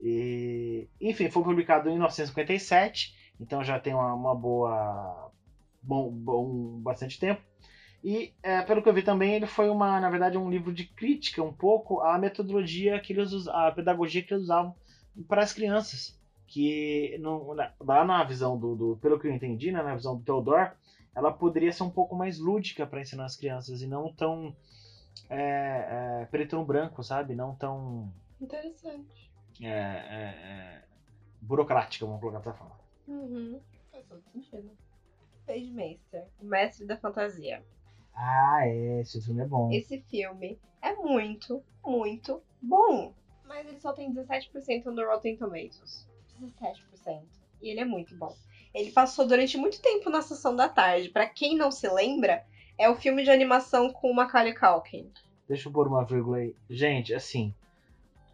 E, enfim, foi publicado em 1957, então já tem uma, uma boa. Bom, bom, bastante tempo. E, é, pelo que eu vi também, ele foi uma, na verdade, um livro de crítica um pouco à metodologia que eles a pedagogia que eles usavam para as crianças. Que na, lá na visão do, do, pelo que eu entendi, né, na visão do Theodore, ela poderia ser um pouco mais lúdica para ensinar as crianças e não tão é, é, preto no branco, sabe? Não tão. Interessante. É, é, é burocrática, vamos colocar dessa forma. Uhum. Faz todo sentido. Page Master, o mestre da fantasia. Ah, é, esse filme é bom. Esse filme é muito, muito bom. Mas ele só tem 17% no Rotten Tomatoes. 17%. E ele é muito bom. Ele passou durante muito tempo na sessão da tarde. Para quem não se lembra, é o filme de animação com o Macaulay Culkin. Deixa eu pôr uma vírgula aí. Gente, assim,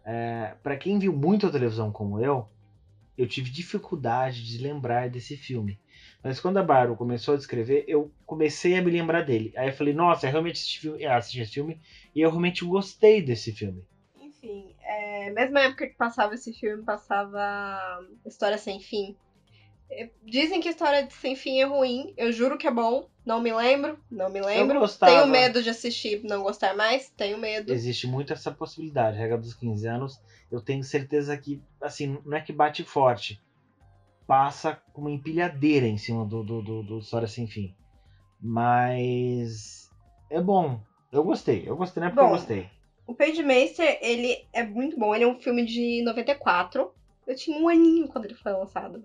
é, para quem viu muito a televisão como eu, eu tive dificuldade de lembrar desse filme. Mas quando a Bárbara começou a descrever, eu comecei a me lembrar dele. Aí eu falei, nossa, eu realmente assisti, filme, assisti esse filme e eu realmente gostei desse filme. Enfim, é, mesma época que passava esse filme, passava História Sem Fim. É, dizem que História de Sem Fim é ruim, eu juro que é bom. Não me lembro, não me lembro. Tenho medo de assistir não gostar mais, tenho medo. Existe muito essa possibilidade. Regra dos 15 anos, eu tenho certeza que, assim, não é que bate forte. Passa com uma empilhadeira em cima do, do, do, do História Sem Fim. Mas é bom. Eu gostei. Eu gostei, não é porque bom, eu gostei. O Page Master, ele é muito bom. Ele é um filme de 94. Eu tinha um aninho quando ele foi lançado.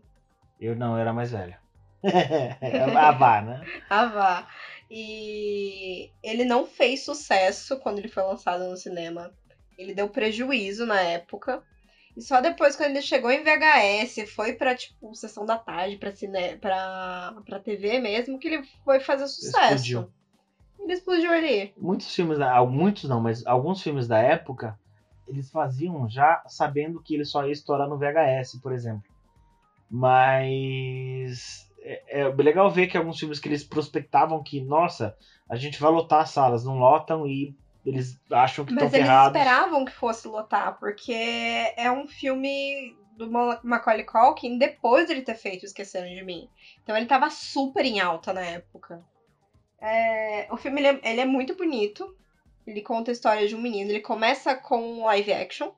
Eu não, eu era mais velho. a Vá, né? A Vá. E ele não fez sucesso quando ele foi lançado no cinema. Ele deu prejuízo na época. E só depois, quando ele chegou em VHS, foi pra, tipo, sessão da tarde, pra, cine... pra... pra TV mesmo, que ele foi fazer sucesso. Explodiu. Ele explodiu ali. Muitos filmes, da... muitos não, mas alguns filmes da época, eles faziam já sabendo que ele só ia estourar no VHS, por exemplo. Mas é, é legal ver que alguns filmes que eles prospectavam que, nossa, a gente vai lotar as salas, não lotam e eles acham que estão ferrados. Mas eles esperavam que fosse lotar, porque é um filme do Macaulay Culkin depois de ele ter feito Esquecendo de Mim. Então ele tava super em alta na época. É, o filme ele é, ele é, muito bonito. Ele conta a história de um menino. Ele começa com live action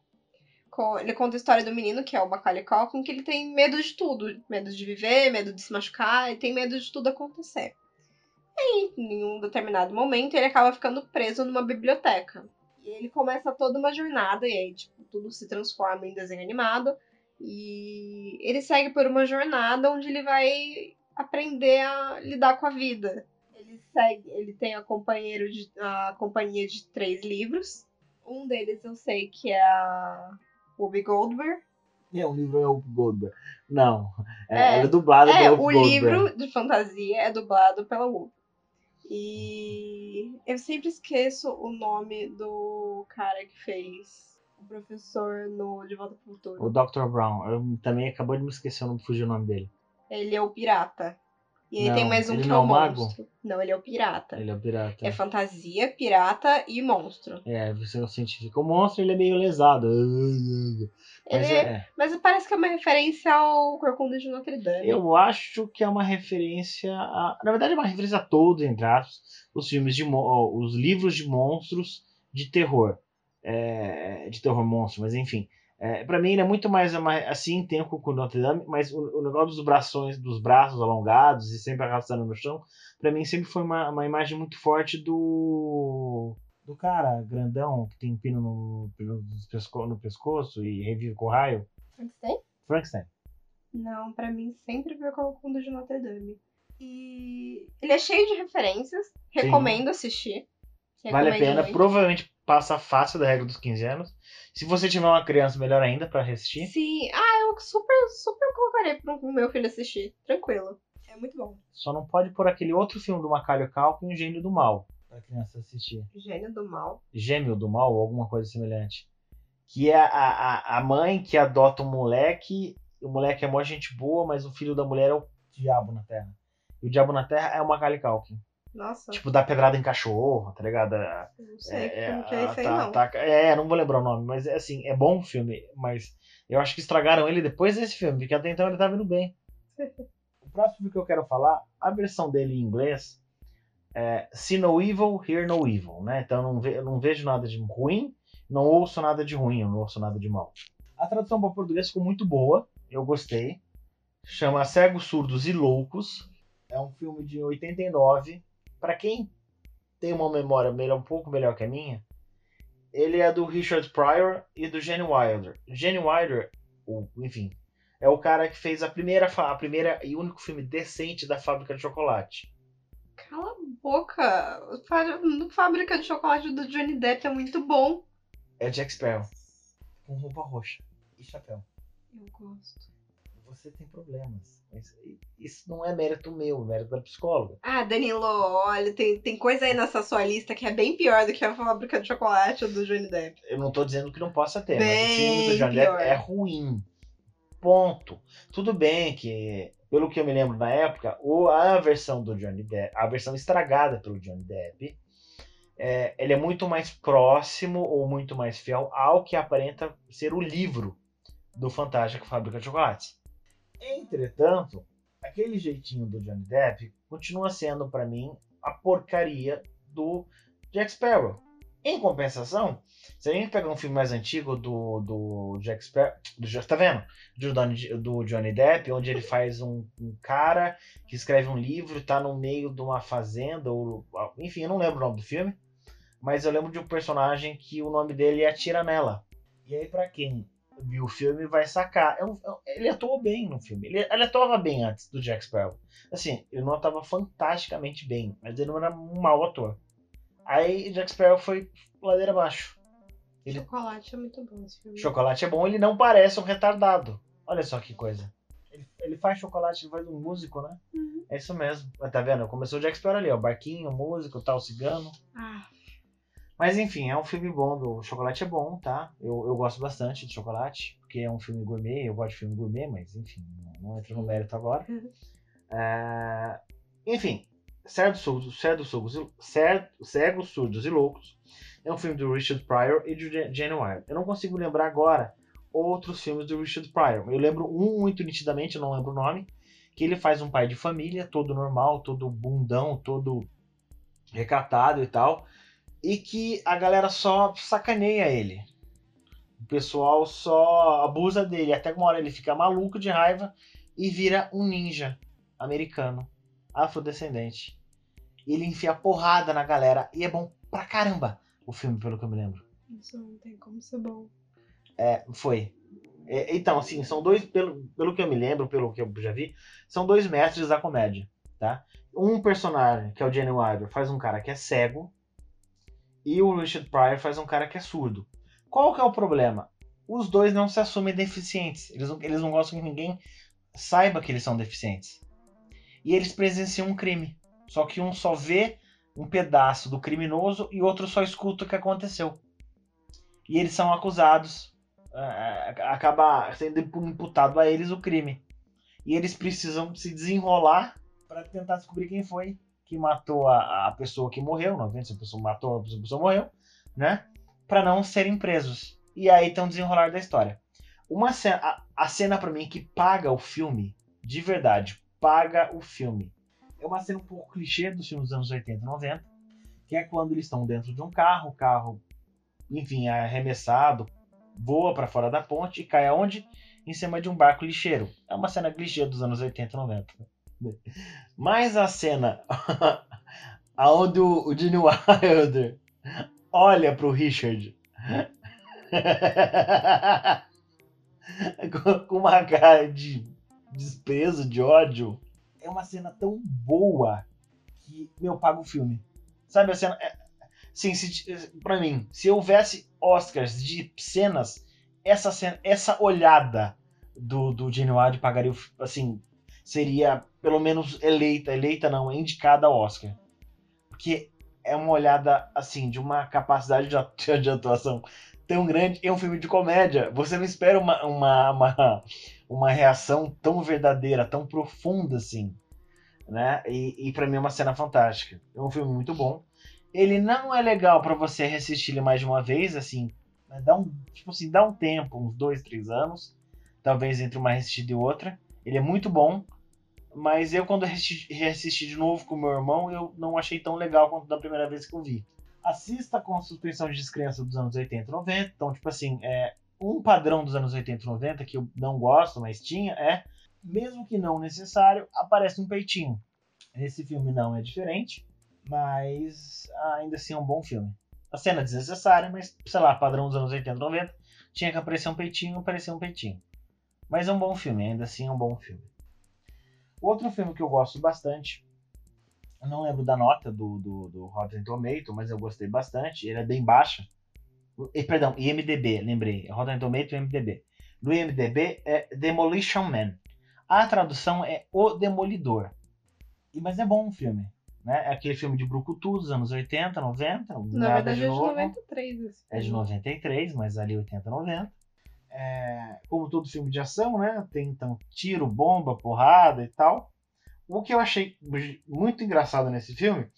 ele conta a história do menino, que é o Macaulay Culkin, que ele tem medo de tudo. Medo de viver, medo de se machucar, e tem medo de tudo acontecer. E em um determinado momento, ele acaba ficando preso numa biblioteca. E ele começa toda uma jornada, e aí, tipo, tudo se transforma em desenho animado. E ele segue por uma jornada onde ele vai aprender a lidar com a vida. Ele segue, ele tem a, companheiro de, a companhia de três livros. Um deles eu sei que é a Whoopi Goldberg. É, um livro é o Goldberg. Não, é, é, ela é dublada é, pela Whoopi Goldberg. o livro de fantasia é dublado pela Whoopi. E eu sempre esqueço o nome do cara que fez o professor no De Volta pro Futuro. O Dr. Brown. Eu também acabou de me esquecer, não fugiu o nome dele. Ele é o pirata. E aí não, tem mais um que é, é o monstro. Mago? Não, ele é o pirata. Ele é o pirata. É fantasia, pirata e monstro. É, você um científico. O monstro ele é meio lesado. Mas, é, é... mas parece que é uma referência ao Corcunda de Notre Dame. Eu acho que é uma referência a. Na verdade, é uma referência a todos, entre aspas, os filmes de os livros de monstros de terror. É... de terror monstro, mas enfim. É, para mim ele é muito mais assim, tem o Notre Dame, mas o, o, negócio dos braços, dos braços alongados e sempre arrastando no chão, para mim sempre foi uma, uma imagem muito forte do do cara grandão que tem pino no, no, no pescoço e revive com raio. Frankenstein? Frankenstein. Não, para mim sempre foi o Corcunda de Notre Dame. E ele é cheio de referências. Recomendo assistir. Vale a Recomendo pena. muito. Provavelmente passa fácil da regra dos 15 anos. Se você tiver uma criança, melhor ainda pra assistir. Sim. Ah, eu super, super colocaria pro meu filho assistir. Tranquilo. É muito bom. Só não pode pôr aquele outro filme do Macaulay Culkin, O Gênio do Mal, pra criança assistir. Gênio do mal. Gêmeo do Mal ou alguma coisa semelhante. Que é a, a, a mãe que adota um moleque. O moleque é mó gente boa, mas o filho da mulher é o diabo na Terra. E o diabo na Terra é o Macaulay Culkin. Nossa, Tipo, dá pedrada em cachorro, tá ligado? É, não sei é, como que é isso aí, tá- não. tá- é, não vou lembrar o nome, mas é assim, é bom o filme, mas eu acho que estragaram ele depois desse filme, porque até então ele tava indo bem. o próximo filme que eu quero falar, a versão dele em inglês é See No Evil, Hear No Evil, né? Então eu não, ve- eu não vejo nada de ruim, não ouço nada de ruim, eu não ouço nada de mal. A tradução para português ficou muito boa, eu gostei. Chama Cegos, Surdos e Loucos. É um filme de 89. Para quem tem uma memória melhor, um pouco melhor que a minha, ele é do Richard Pryor e do Gene Wilder. Gene Wilder, o, enfim, é o cara que fez a primeira, a primeira e único filme decente da Fábrica de Chocolate. Cala a boca. O Fábrica de Chocolate do Johnny Depp é muito bom. É Jack Sparrow. Com roupa roxa e chapéu. Eu gosto. Você tem problemas. Mas isso não é mérito meu, é mérito da psicóloga. Ah, Danilo, olha, tem, tem coisa aí nessa sua lista que é bem pior do que a Fábrica de Chocolate do Johnny Depp. Eu não tô dizendo que não possa ter, mas o Bem filme do Johnny pior. Depp é ruim. Ponto. Tudo bem que, pelo que eu me lembro na época, o, a versão do Johnny Depp, a versão estragada pelo Johnny Depp, é, ele é muito mais próximo ou muito mais fiel ao que aparenta ser o livro do Fantástica Fábrica de Chocolates. Entretanto, aquele jeitinho do Johnny Depp continua sendo para mim a porcaria do Jack Sparrow. Em compensação, se a gente pegar um filme mais antigo do, do Jack Sparrow, do, tá vendo? Do, do Johnny Depp, onde ele faz um, um cara que escreve um livro, tá no meio de uma fazenda, ou enfim, eu não lembro o nome do filme, mas eu lembro de um personagem que o nome dele é Atira Nela. E aí, pra quem viu o filme, vai sacar. É um- é um- ele atuou bem no filme. Ele, ele atuava bem antes do Jack Sparrow. Assim, ele não atuava fantasticamente bem, mas ele não era um mau ator. Aí Jack Sparrow foi ladeira abaixo. Ele- Chocolate é muito bom esse filme. Chocolate é bom, ele não parece um retardado. Olha só que coisa. Ele, ele faz chocolate, ele faz um músico, né? Uhum. É isso mesmo. Mas Tá vendo? Começou o Jack Sparrow ali, ó. Barquinho, músico, tal, cigano. Ah, Mas enfim, é um filme bom. Do... O chocolate é bom, tá? Eu, eu gosto bastante de chocolate, porque é um filme gourmet. Eu gosto de filme gourmet, mas enfim, não, não entra no mérito agora. É, Enfim, Cegos, Surdos, Cegos, Surdos, Ceg- Cegos, Surdos e Loucos é um filme do Richard Pryor e de Gene Wilder. Eu não consigo lembrar agora outros filmes do Richard Pryor. Eu lembro um muito nitidamente, eu não lembro o nome, que ele faz um pai de família, todo normal, todo bundão, todo recatado e tal, e que a galera só sacaneia ele. O pessoal só abusa dele, até que uma hora ele fica maluco de raiva e vira um ninja americano, afrodescendente. E ele enfia porrada na galera e é bom pra caramba o filme, pelo que eu me lembro. isso não tem como ser bom. É, foi. É, então, assim, são dois, pelo, pelo que eu me lembro, pelo que eu já vi, são dois mestres da comédia, tá? Um personagem, que é o Jenny Wilder, faz um cara que é cego, e o Richard Pryor faz um cara que é surdo. Qual que é o problema? Os dois não se assumem deficientes. Eles não, eles não gostam que ninguém saiba que eles são deficientes. E eles presenciam um crime. Só que um só vê um pedaço do criminoso e outro só escuta o que aconteceu. E eles são acusados é, acaba sendo imputado a eles o crime. E eles precisam se desenrolar para tentar descobrir quem foi que matou a, a pessoa que morreu, não se a pessoa matou, a pessoa morreu, né? Para não serem presos. E aí tem um desenrolar da história. Uma cena, a, a cena para mim que paga o filme, de verdade, paga o filme. É uma cena um pouco clichê dos filmes dos anos 80 e 90, que é quando eles estão dentro de um carro, o carro, enfim, é arremessado, voa para fora da ponte e cai aonde? Em cima de um barco lixeiro. É uma cena clichê dos anos 80 e 90. Mas a cena aonde o, o Gene Wilder olha pro Richard com, uma cara de desprezo, de ódio, é uma cena tão boa que, meu, paga o filme. Sabe a cena? É, sim, se, pra mim, se houvesse Oscars de cenas, essa, cena, essa olhada do, do Gene Wilder pagaria, assim, seria pelo menos eleita, eleita não, indicada ao Oscar. Porque é uma olhada, assim, de uma capacidade de, atuação tão grande. É um filme de comédia. Você não espera uma, uma, uma, uma reação tão verdadeira, tão profunda assim. Né? E, e para mim é uma cena fantástica. É um filme muito bom. Ele não é legal para você reassistir ele mais de uma vez, assim, né? dá um, tipo assim, dá um tempo, uns dois, três anos, talvez entre uma reassistida e outra. Ele é muito bom, mas eu quando reassisti, de novo com meu irmão, eu não achei tão legal quanto da primeira vez que eu vi. Assista com suspensão de descrença dos anos 80 e 90. Então, tipo assim, é, um padrão dos anos 80 e 90 que eu não gosto, mas tinha, é, mesmo que não necessário, aparece um peitinho. Nesse filme não é diferente, mas ainda assim é um bom filme. A cena é desnecessária, mas, sei lá, padrão dos anos 80 e 90, tinha que aparecer um peitinho, apareceu um peitinho. Mas é um bom filme, ainda assim é um bom filme. Outro filme que eu gosto bastante, eu não lembro da nota do, do, do Rotten Tomato, mas eu gostei bastante, ele é bem baixa, Perdão, IMDB, lembrei. Rotten Tomato e IMDB. No IMDB é Demolition Man. A tradução é O Demolidor. Mas é bom o filme. Né? É aquele filme de Brucutu dos anos 80, 90. Na verdade de é de 93. Esse é de 93, mas ali 80, 90. É, como todo filme de ação, né? Tem então tiro, bomba, porrada e tal. O que eu achei muito engraçado nesse filme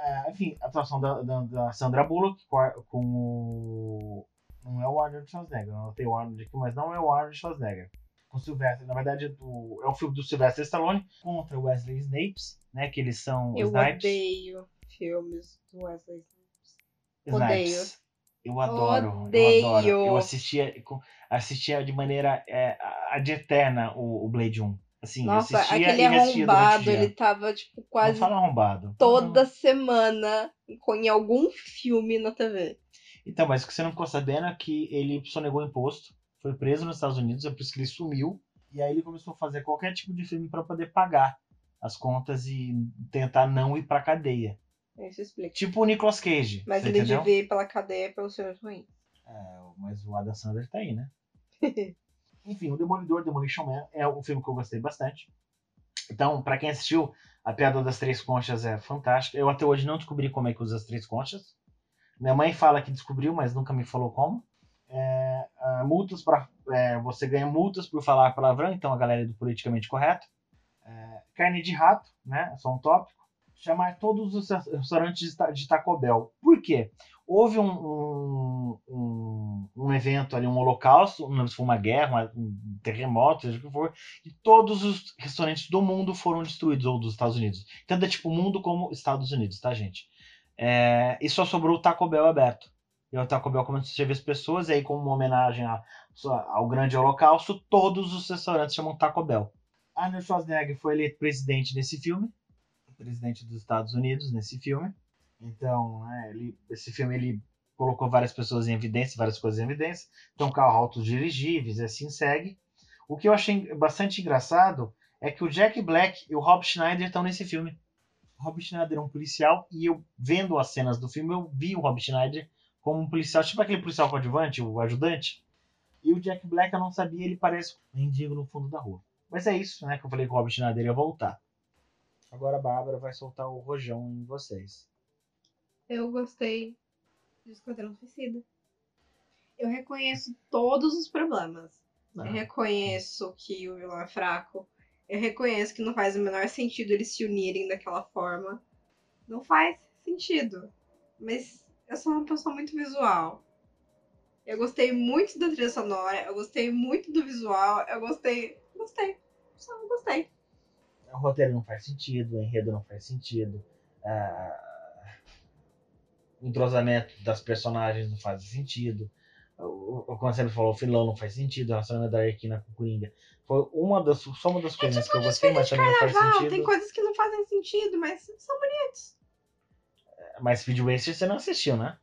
é, enfim, a atuação da, da, da, Sandra Bullock com o. Não é o Arnold Schwarzenegger, não tem o Arnold aqui, mas não é o Arnold Schwarzenegger. Com o Sylvester, na verdade, é do, é o filme do Sylvester Stallone contra o Wesley Snipes, né? Que eles são Eu Snipes. odeio filmes do Wesley Snipes. Snipes. Odeio. Eu adoro, Odeio. eu adoro. Eu assistia, assistia de maneira é, ad eterna o, o Blade 1. Assim, Nossa, aquele arrombado, ele tava, tipo, quase arrombado. toda semana em algum filme na TV. Então, mas o que você não ficou sabendo é que ele sonegou imposto, foi preso nos Estados Unidos, é por isso que ele sumiu, e aí ele começou a fazer qualquer tipo de filme para poder pagar as contas e tentar não ir pra cadeia. Isso explica. Tipo o Nicolas Cage. Mas ele entendeu? devia ir pela cadeia pelos filmes ruins. É, mas o Adam Sandler tá aí, né? Enfim, o Demolidor, Demolition Man, é um filme que eu gostei bastante. Então, para quem assistiu, a Piada das Três Conchas é fantástica. Eu até hoje não descobri como é que usa as três conchas. Minha mãe fala que descobriu, mas nunca me falou como. É, uh, multas para é, você ganha multas por falar palavrão, então a galera é do politicamente correto. É, carne de rato, né? Só um tópico. Chamar todos os restaurantes de Taco Bell. Por quê? houve um, um, um, evento ali, um holocausto, foi uma guerra, um terremoto, seja o que for, e todos os restaurantes do mundo foram destruídos, ou dos Estados Unidos. Tanto é tipo mundo como Estados Unidos, tá, gente? É, e só sobrou o Taco Bell aberto. E o Taco Bell começou a servir as pessoas, e aí, como uma homenagem a, ao grande holocausto, todos os restaurantes chamam Taco Bell. Arnold Schwarzenegger foi eleito presidente nesse filme, presidente dos Estados Unidos nesse filme. Então, né, ele, esse filme ele colocou várias pessoas em evidência, várias coisas em evidência. Então, carro autodirigíveis e assim segue. O que eu achei bastante engraçado é que o Jack Black e o Rob Schneider estão nesse filme. O Rob Schneider é um policial e eu, vendo as cenas do filme, eu vi o Rob Schneider como um policial, tipo aquele policial coadjuvante, o ajudante. E o Jack Black, eu não sabia, ele parece um mendigo no fundo da rua. Mas é isso, né, que eu falei que o Rob Schneider ia voltar. Agora a Bárbara vai soltar o rojão em vocês. Eu gostei de Esquadrão Suicida. Eu reconheço todos os problemas. Não. Eu reconheço que o vilão é fraco. Eu reconheço que não faz o menor sentido eles se unirem daquela forma. Não faz sentido. Mas eu sou uma pessoa muito visual. Eu gostei muito da trilha sonora, eu gostei muito do visual, eu gostei. Gostei. Só gostei. O roteiro não faz sentido, o enredo não faz sentido. O entrosamento das personagens não faz sentido. O, o, como você falou, o filão não faz sentido, o relacionamento da Arquina com o Coringa. Foi uma das, só uma das coisas é tipo que eu gostei, mas também não faz sentido. Tem coisas que não fazem sentido, mas são bonitos. Mas Speed Racer você não assistiu, né?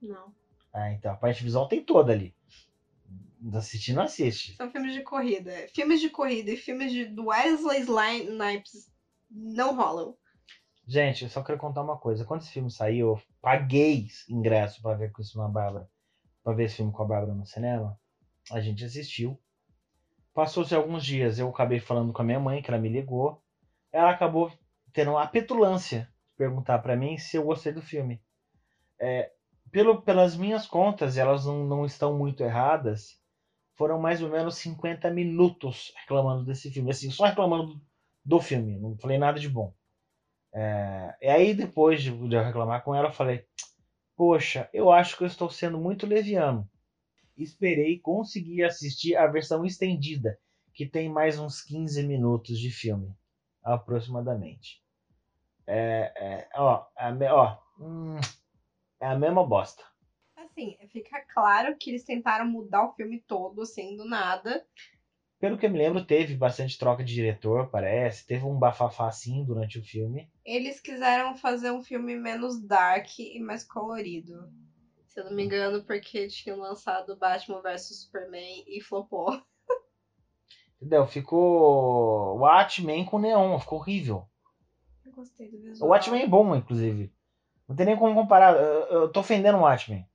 Não. Ah, então a parte visual tem toda ali. Assistir não assiste. São filmes de corrida. Filmes de corrida e filmes de Wesley Snipes não rolam. Gente, eu só quero contar uma coisa. Quando esse filme saiu, eu paguei ingresso pra ver com isso na Bárbara. Pra ver esse filme com a Bárbara no cinema. A gente assistiu. Passou-se alguns dias, eu acabei falando com a minha mãe, que ela me ligou. Ela acabou tendo a petulância de perguntar pra mim se eu gostei do filme. É, pelo, pelas minhas contas, elas não, não estão muito erradas. Foram mais ou menos 50 minutos reclamando desse filme. Assim, só reclamando do filme. Não falei nada de bom. É, e aí, depois de, eu reclamar com ela, eu falei: Poxa, eu acho que eu estou sendo muito leviano. Esperei conseguir assistir a versão estendida, que tem mais uns 15 minutos de filme, aproximadamente. É, é, ó, ó hum, é a mesma bosta. Assim, fica claro que eles tentaram mudar o filme todo, assim, do nada. Pelo que eu me lembro, teve bastante troca de diretor, parece. Teve um bafafá assim durante o filme. Eles quiseram fazer um filme menos dark e mais colorido. Se eu não me engano, porque tinham lançado Batman vs Superman e flopou. Entendeu? Ficou Watchmen com neon, ficou horrível. Eu gostei do visual. O Watchmen é bom, inclusive. Não tem nem como comparar. Eu, eu tô ofendendo o Watchmen.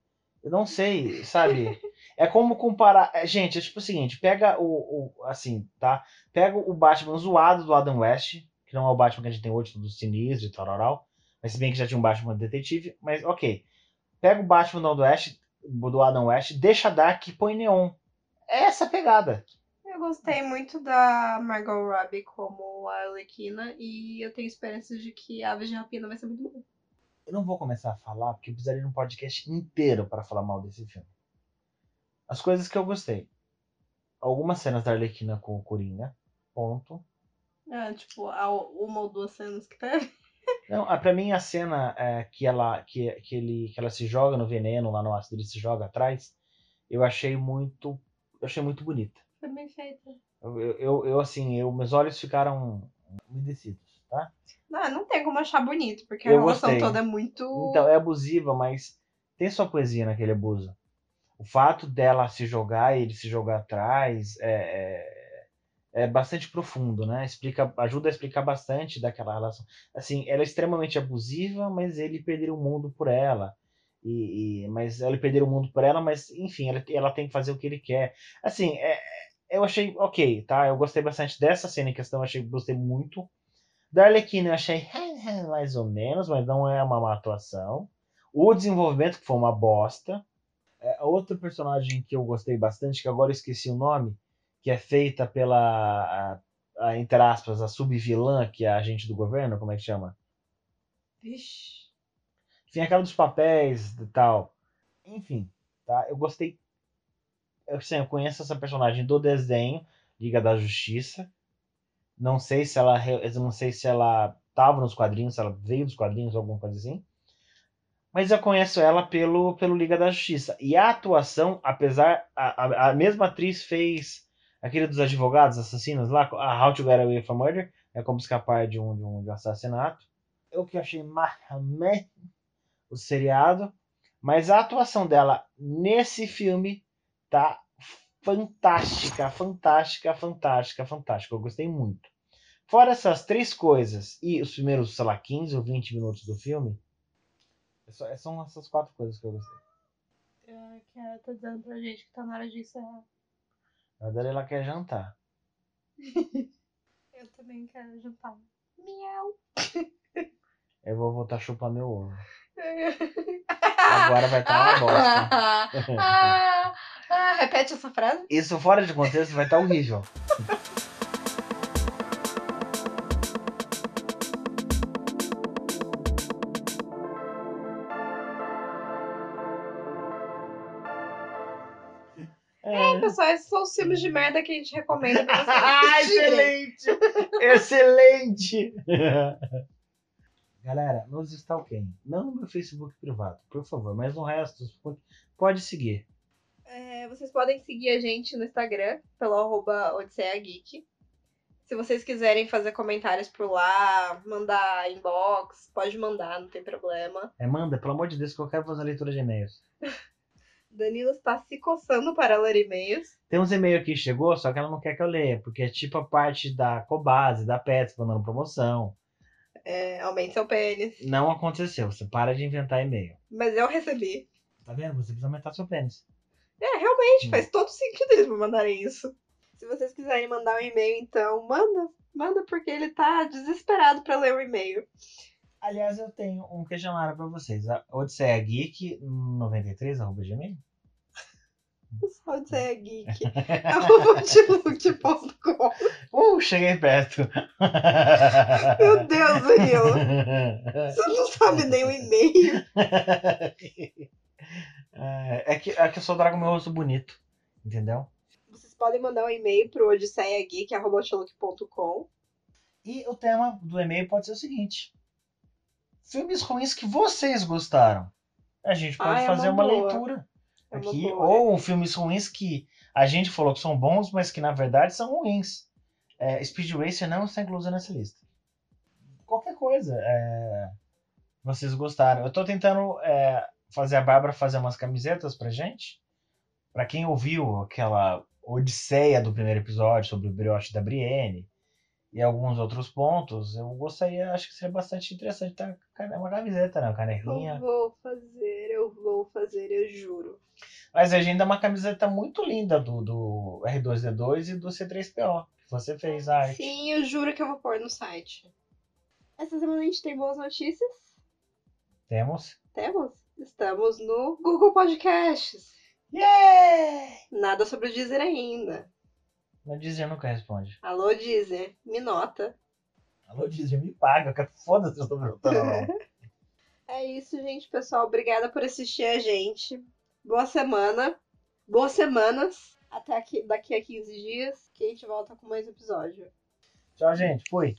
Eu não sei, sabe? É como comparar. é, Gente, é tipo o seguinte: pega o, o. Assim, tá? Pega o Batman zoado do Adam West, que não é o Batman que a gente tem hoje, do sinistro e tal, Mas se bem que já tinha um Batman detetive, mas ok. Pega o Batman do Adam West, do Adam West deixa Dark e põe Neon. É essa pegada. Eu gostei muito da Margot Robbie como a Arlequina e eu tenho esperanças de que a de Rapina vai ser muito boa. Eu não vou começar a falar, porque eu precisaria de um podcast inteiro para falar mal desse filme. As coisas que eu gostei. Algumas cenas da Arlequina com o Coringa. Ponto. É, tipo, uma ou duas cenas que teve. Não, pra mim a cena é, que ela que, que ele que ela se joga no veneno lá no ácido, ele se joga atrás, eu achei muito eu achei muito bonita. Foi bem feita. Eu, eu, eu, eu, assim, eu, meus olhos ficaram umedecidos, tá? Não, não tem como achar bonito, porque a Eu relação gostei. toda é muito. Então é abusiva, mas tem sua poesia naquele abuso. O fato dela se jogar e ele se jogar atrás é, é, é bastante profundo, né? Explica, ajuda a explicar bastante daquela relação. Assim, ela é extremamente abusiva, mas ele perderia o mundo por ela. E, e- mas ela perder o mundo por ela, mas enfim, ela, ela tem que fazer o que ele quer. Assim, é, eu achei ok, tá? Eu gostei bastante dessa cena em questão, achei gostei muito. Da Arlequina eu achei mais ou menos, mas não é uma má atuação. O desenvolvimento, que foi uma bosta. É, outro personagem que eu gostei bastante, que agora eu esqueci o nome, que é feita pela, a, a, entre aspas, a subvilã, que é a agente do governo, como é que chama? Vixe. Enfim, aquela dos papéis e tal. Enfim, tá? Eu gostei. Eu, assim, eu conheço essa personagem do desenho, Liga da Justiça. Não sei se ela, não sei se ela tava nos quadrinhos, se ela veio dos quadrinhos, alguma coisa assim. Mas eu conheço ela pelo, pelo Liga da Justiça. E a atuação, apesar. A, a, a mesma atriz fez aquele dos advogados assassinos lá, a How to Get Away from Murder, é como escapar de um, de um, de um assassinato. Eu que achei marramé o seriado. Mas a atuação dela nesse filme tá fantástica, fantástica, fantástica, fantástica. Eu gostei muito. Fora essas três coisas e os primeiros, sei lá, 15 ou 20 minutos do filme, é só- são essas quatro coisas que eu gostei. É, que ela tá dizendo pra gente que tá na hora de encerrar. Na verdade, ela quer jantar. Eu também quero jantar. Miau. Eu vou voltar a chupar meu ovo. Agora vai estar uma bosta. Ah, repete essa frase. Isso fora de contexto vai estar horrível. É. Pessoal, esses são os filmes de merda que a gente recomenda pra vocês Ah, excelente! Excelente! Galera, nos stalkeiem. Não no meu Facebook privado, por favor, mas no resto pode seguir. É, vocês podem seguir a gente no Instagram, pelo arroba. Se vocês quiserem fazer comentários por lá, mandar inbox, pode mandar, não tem problema. É, manda, pelo amor de Deus, que eu quero fazer a leitura de e-mails. Danilo está se coçando para ler e-mails. Tem uns e-mails que chegou, só que ela não quer que eu leia, porque é tipo a parte da Cobase, da Pets, mandando promoção. É, aumente seu pênis. Não aconteceu. Você para de inventar e-mail. Mas eu recebi. Tá vendo? Você precisa aumentar seu pênis. É, realmente, Hum. faz todo sentido eles me mandarem isso. Se vocês quiserem mandar um e-mail, então, manda. Manda porque ele tá desesperado pra ler o e-mail. Aliás, eu tenho um questionário pra vocês. A Odisseia Geek 93, arroba gmail. Só dizer geek. arroba outlook.com. Uh, cheguei perto. Meu Deus, Danilo. Você não sabe nem o e-mail. É é que, é que eu só trago meu rosto bonito. Entendeu? Vocês podem mandar um e-mail pro odisseiageek.com. E o tema do e-mail pode ser o seguinte: filmes ruins que vocês gostaram. A gente pode Ah, é fazer uma uma, leitura É uma aqui. boa. Ou filmes ruins que a gente falou que são bons, mas que na verdade são ruins. É, Speed Racer não está incluso nessa lista. Qualquer coisa. é, vocês gostaram. Eu tô tentando é, fazer a Bárbara fazer umas camisetas pra gente. Pra quem ouviu aquela odisseia do primeiro episódio sobre o brioche da Brienne e alguns outros pontos, eu gostaria, acho que seria bastante interessante ter uma camiseta, né? Uma Eu canequinha. vou fazer, eu vou fazer, eu juro. Mas a agenda é uma camiseta muito linda do, do R2D2 e do C3PO, que você fez a arte. Sim, eu juro que eu vou pôr no site. Essa semana a gente tem boas notícias. Temos. Temos? Estamos no Google Podcasts. Yeah! Nada sobre o Deezer ainda. Não Deezer nunca responde. Alô, Deezer, me nota. Alô, Deezer, me paga, cara. Foda-se, eu tô perguntando. É isso, gente, pessoal. Obrigada por assistir a gente. Boa semana. Boas semanas. Até aqui, daqui a 15 dias, que a gente volta com mais episódio. Tchau, gente. Fui.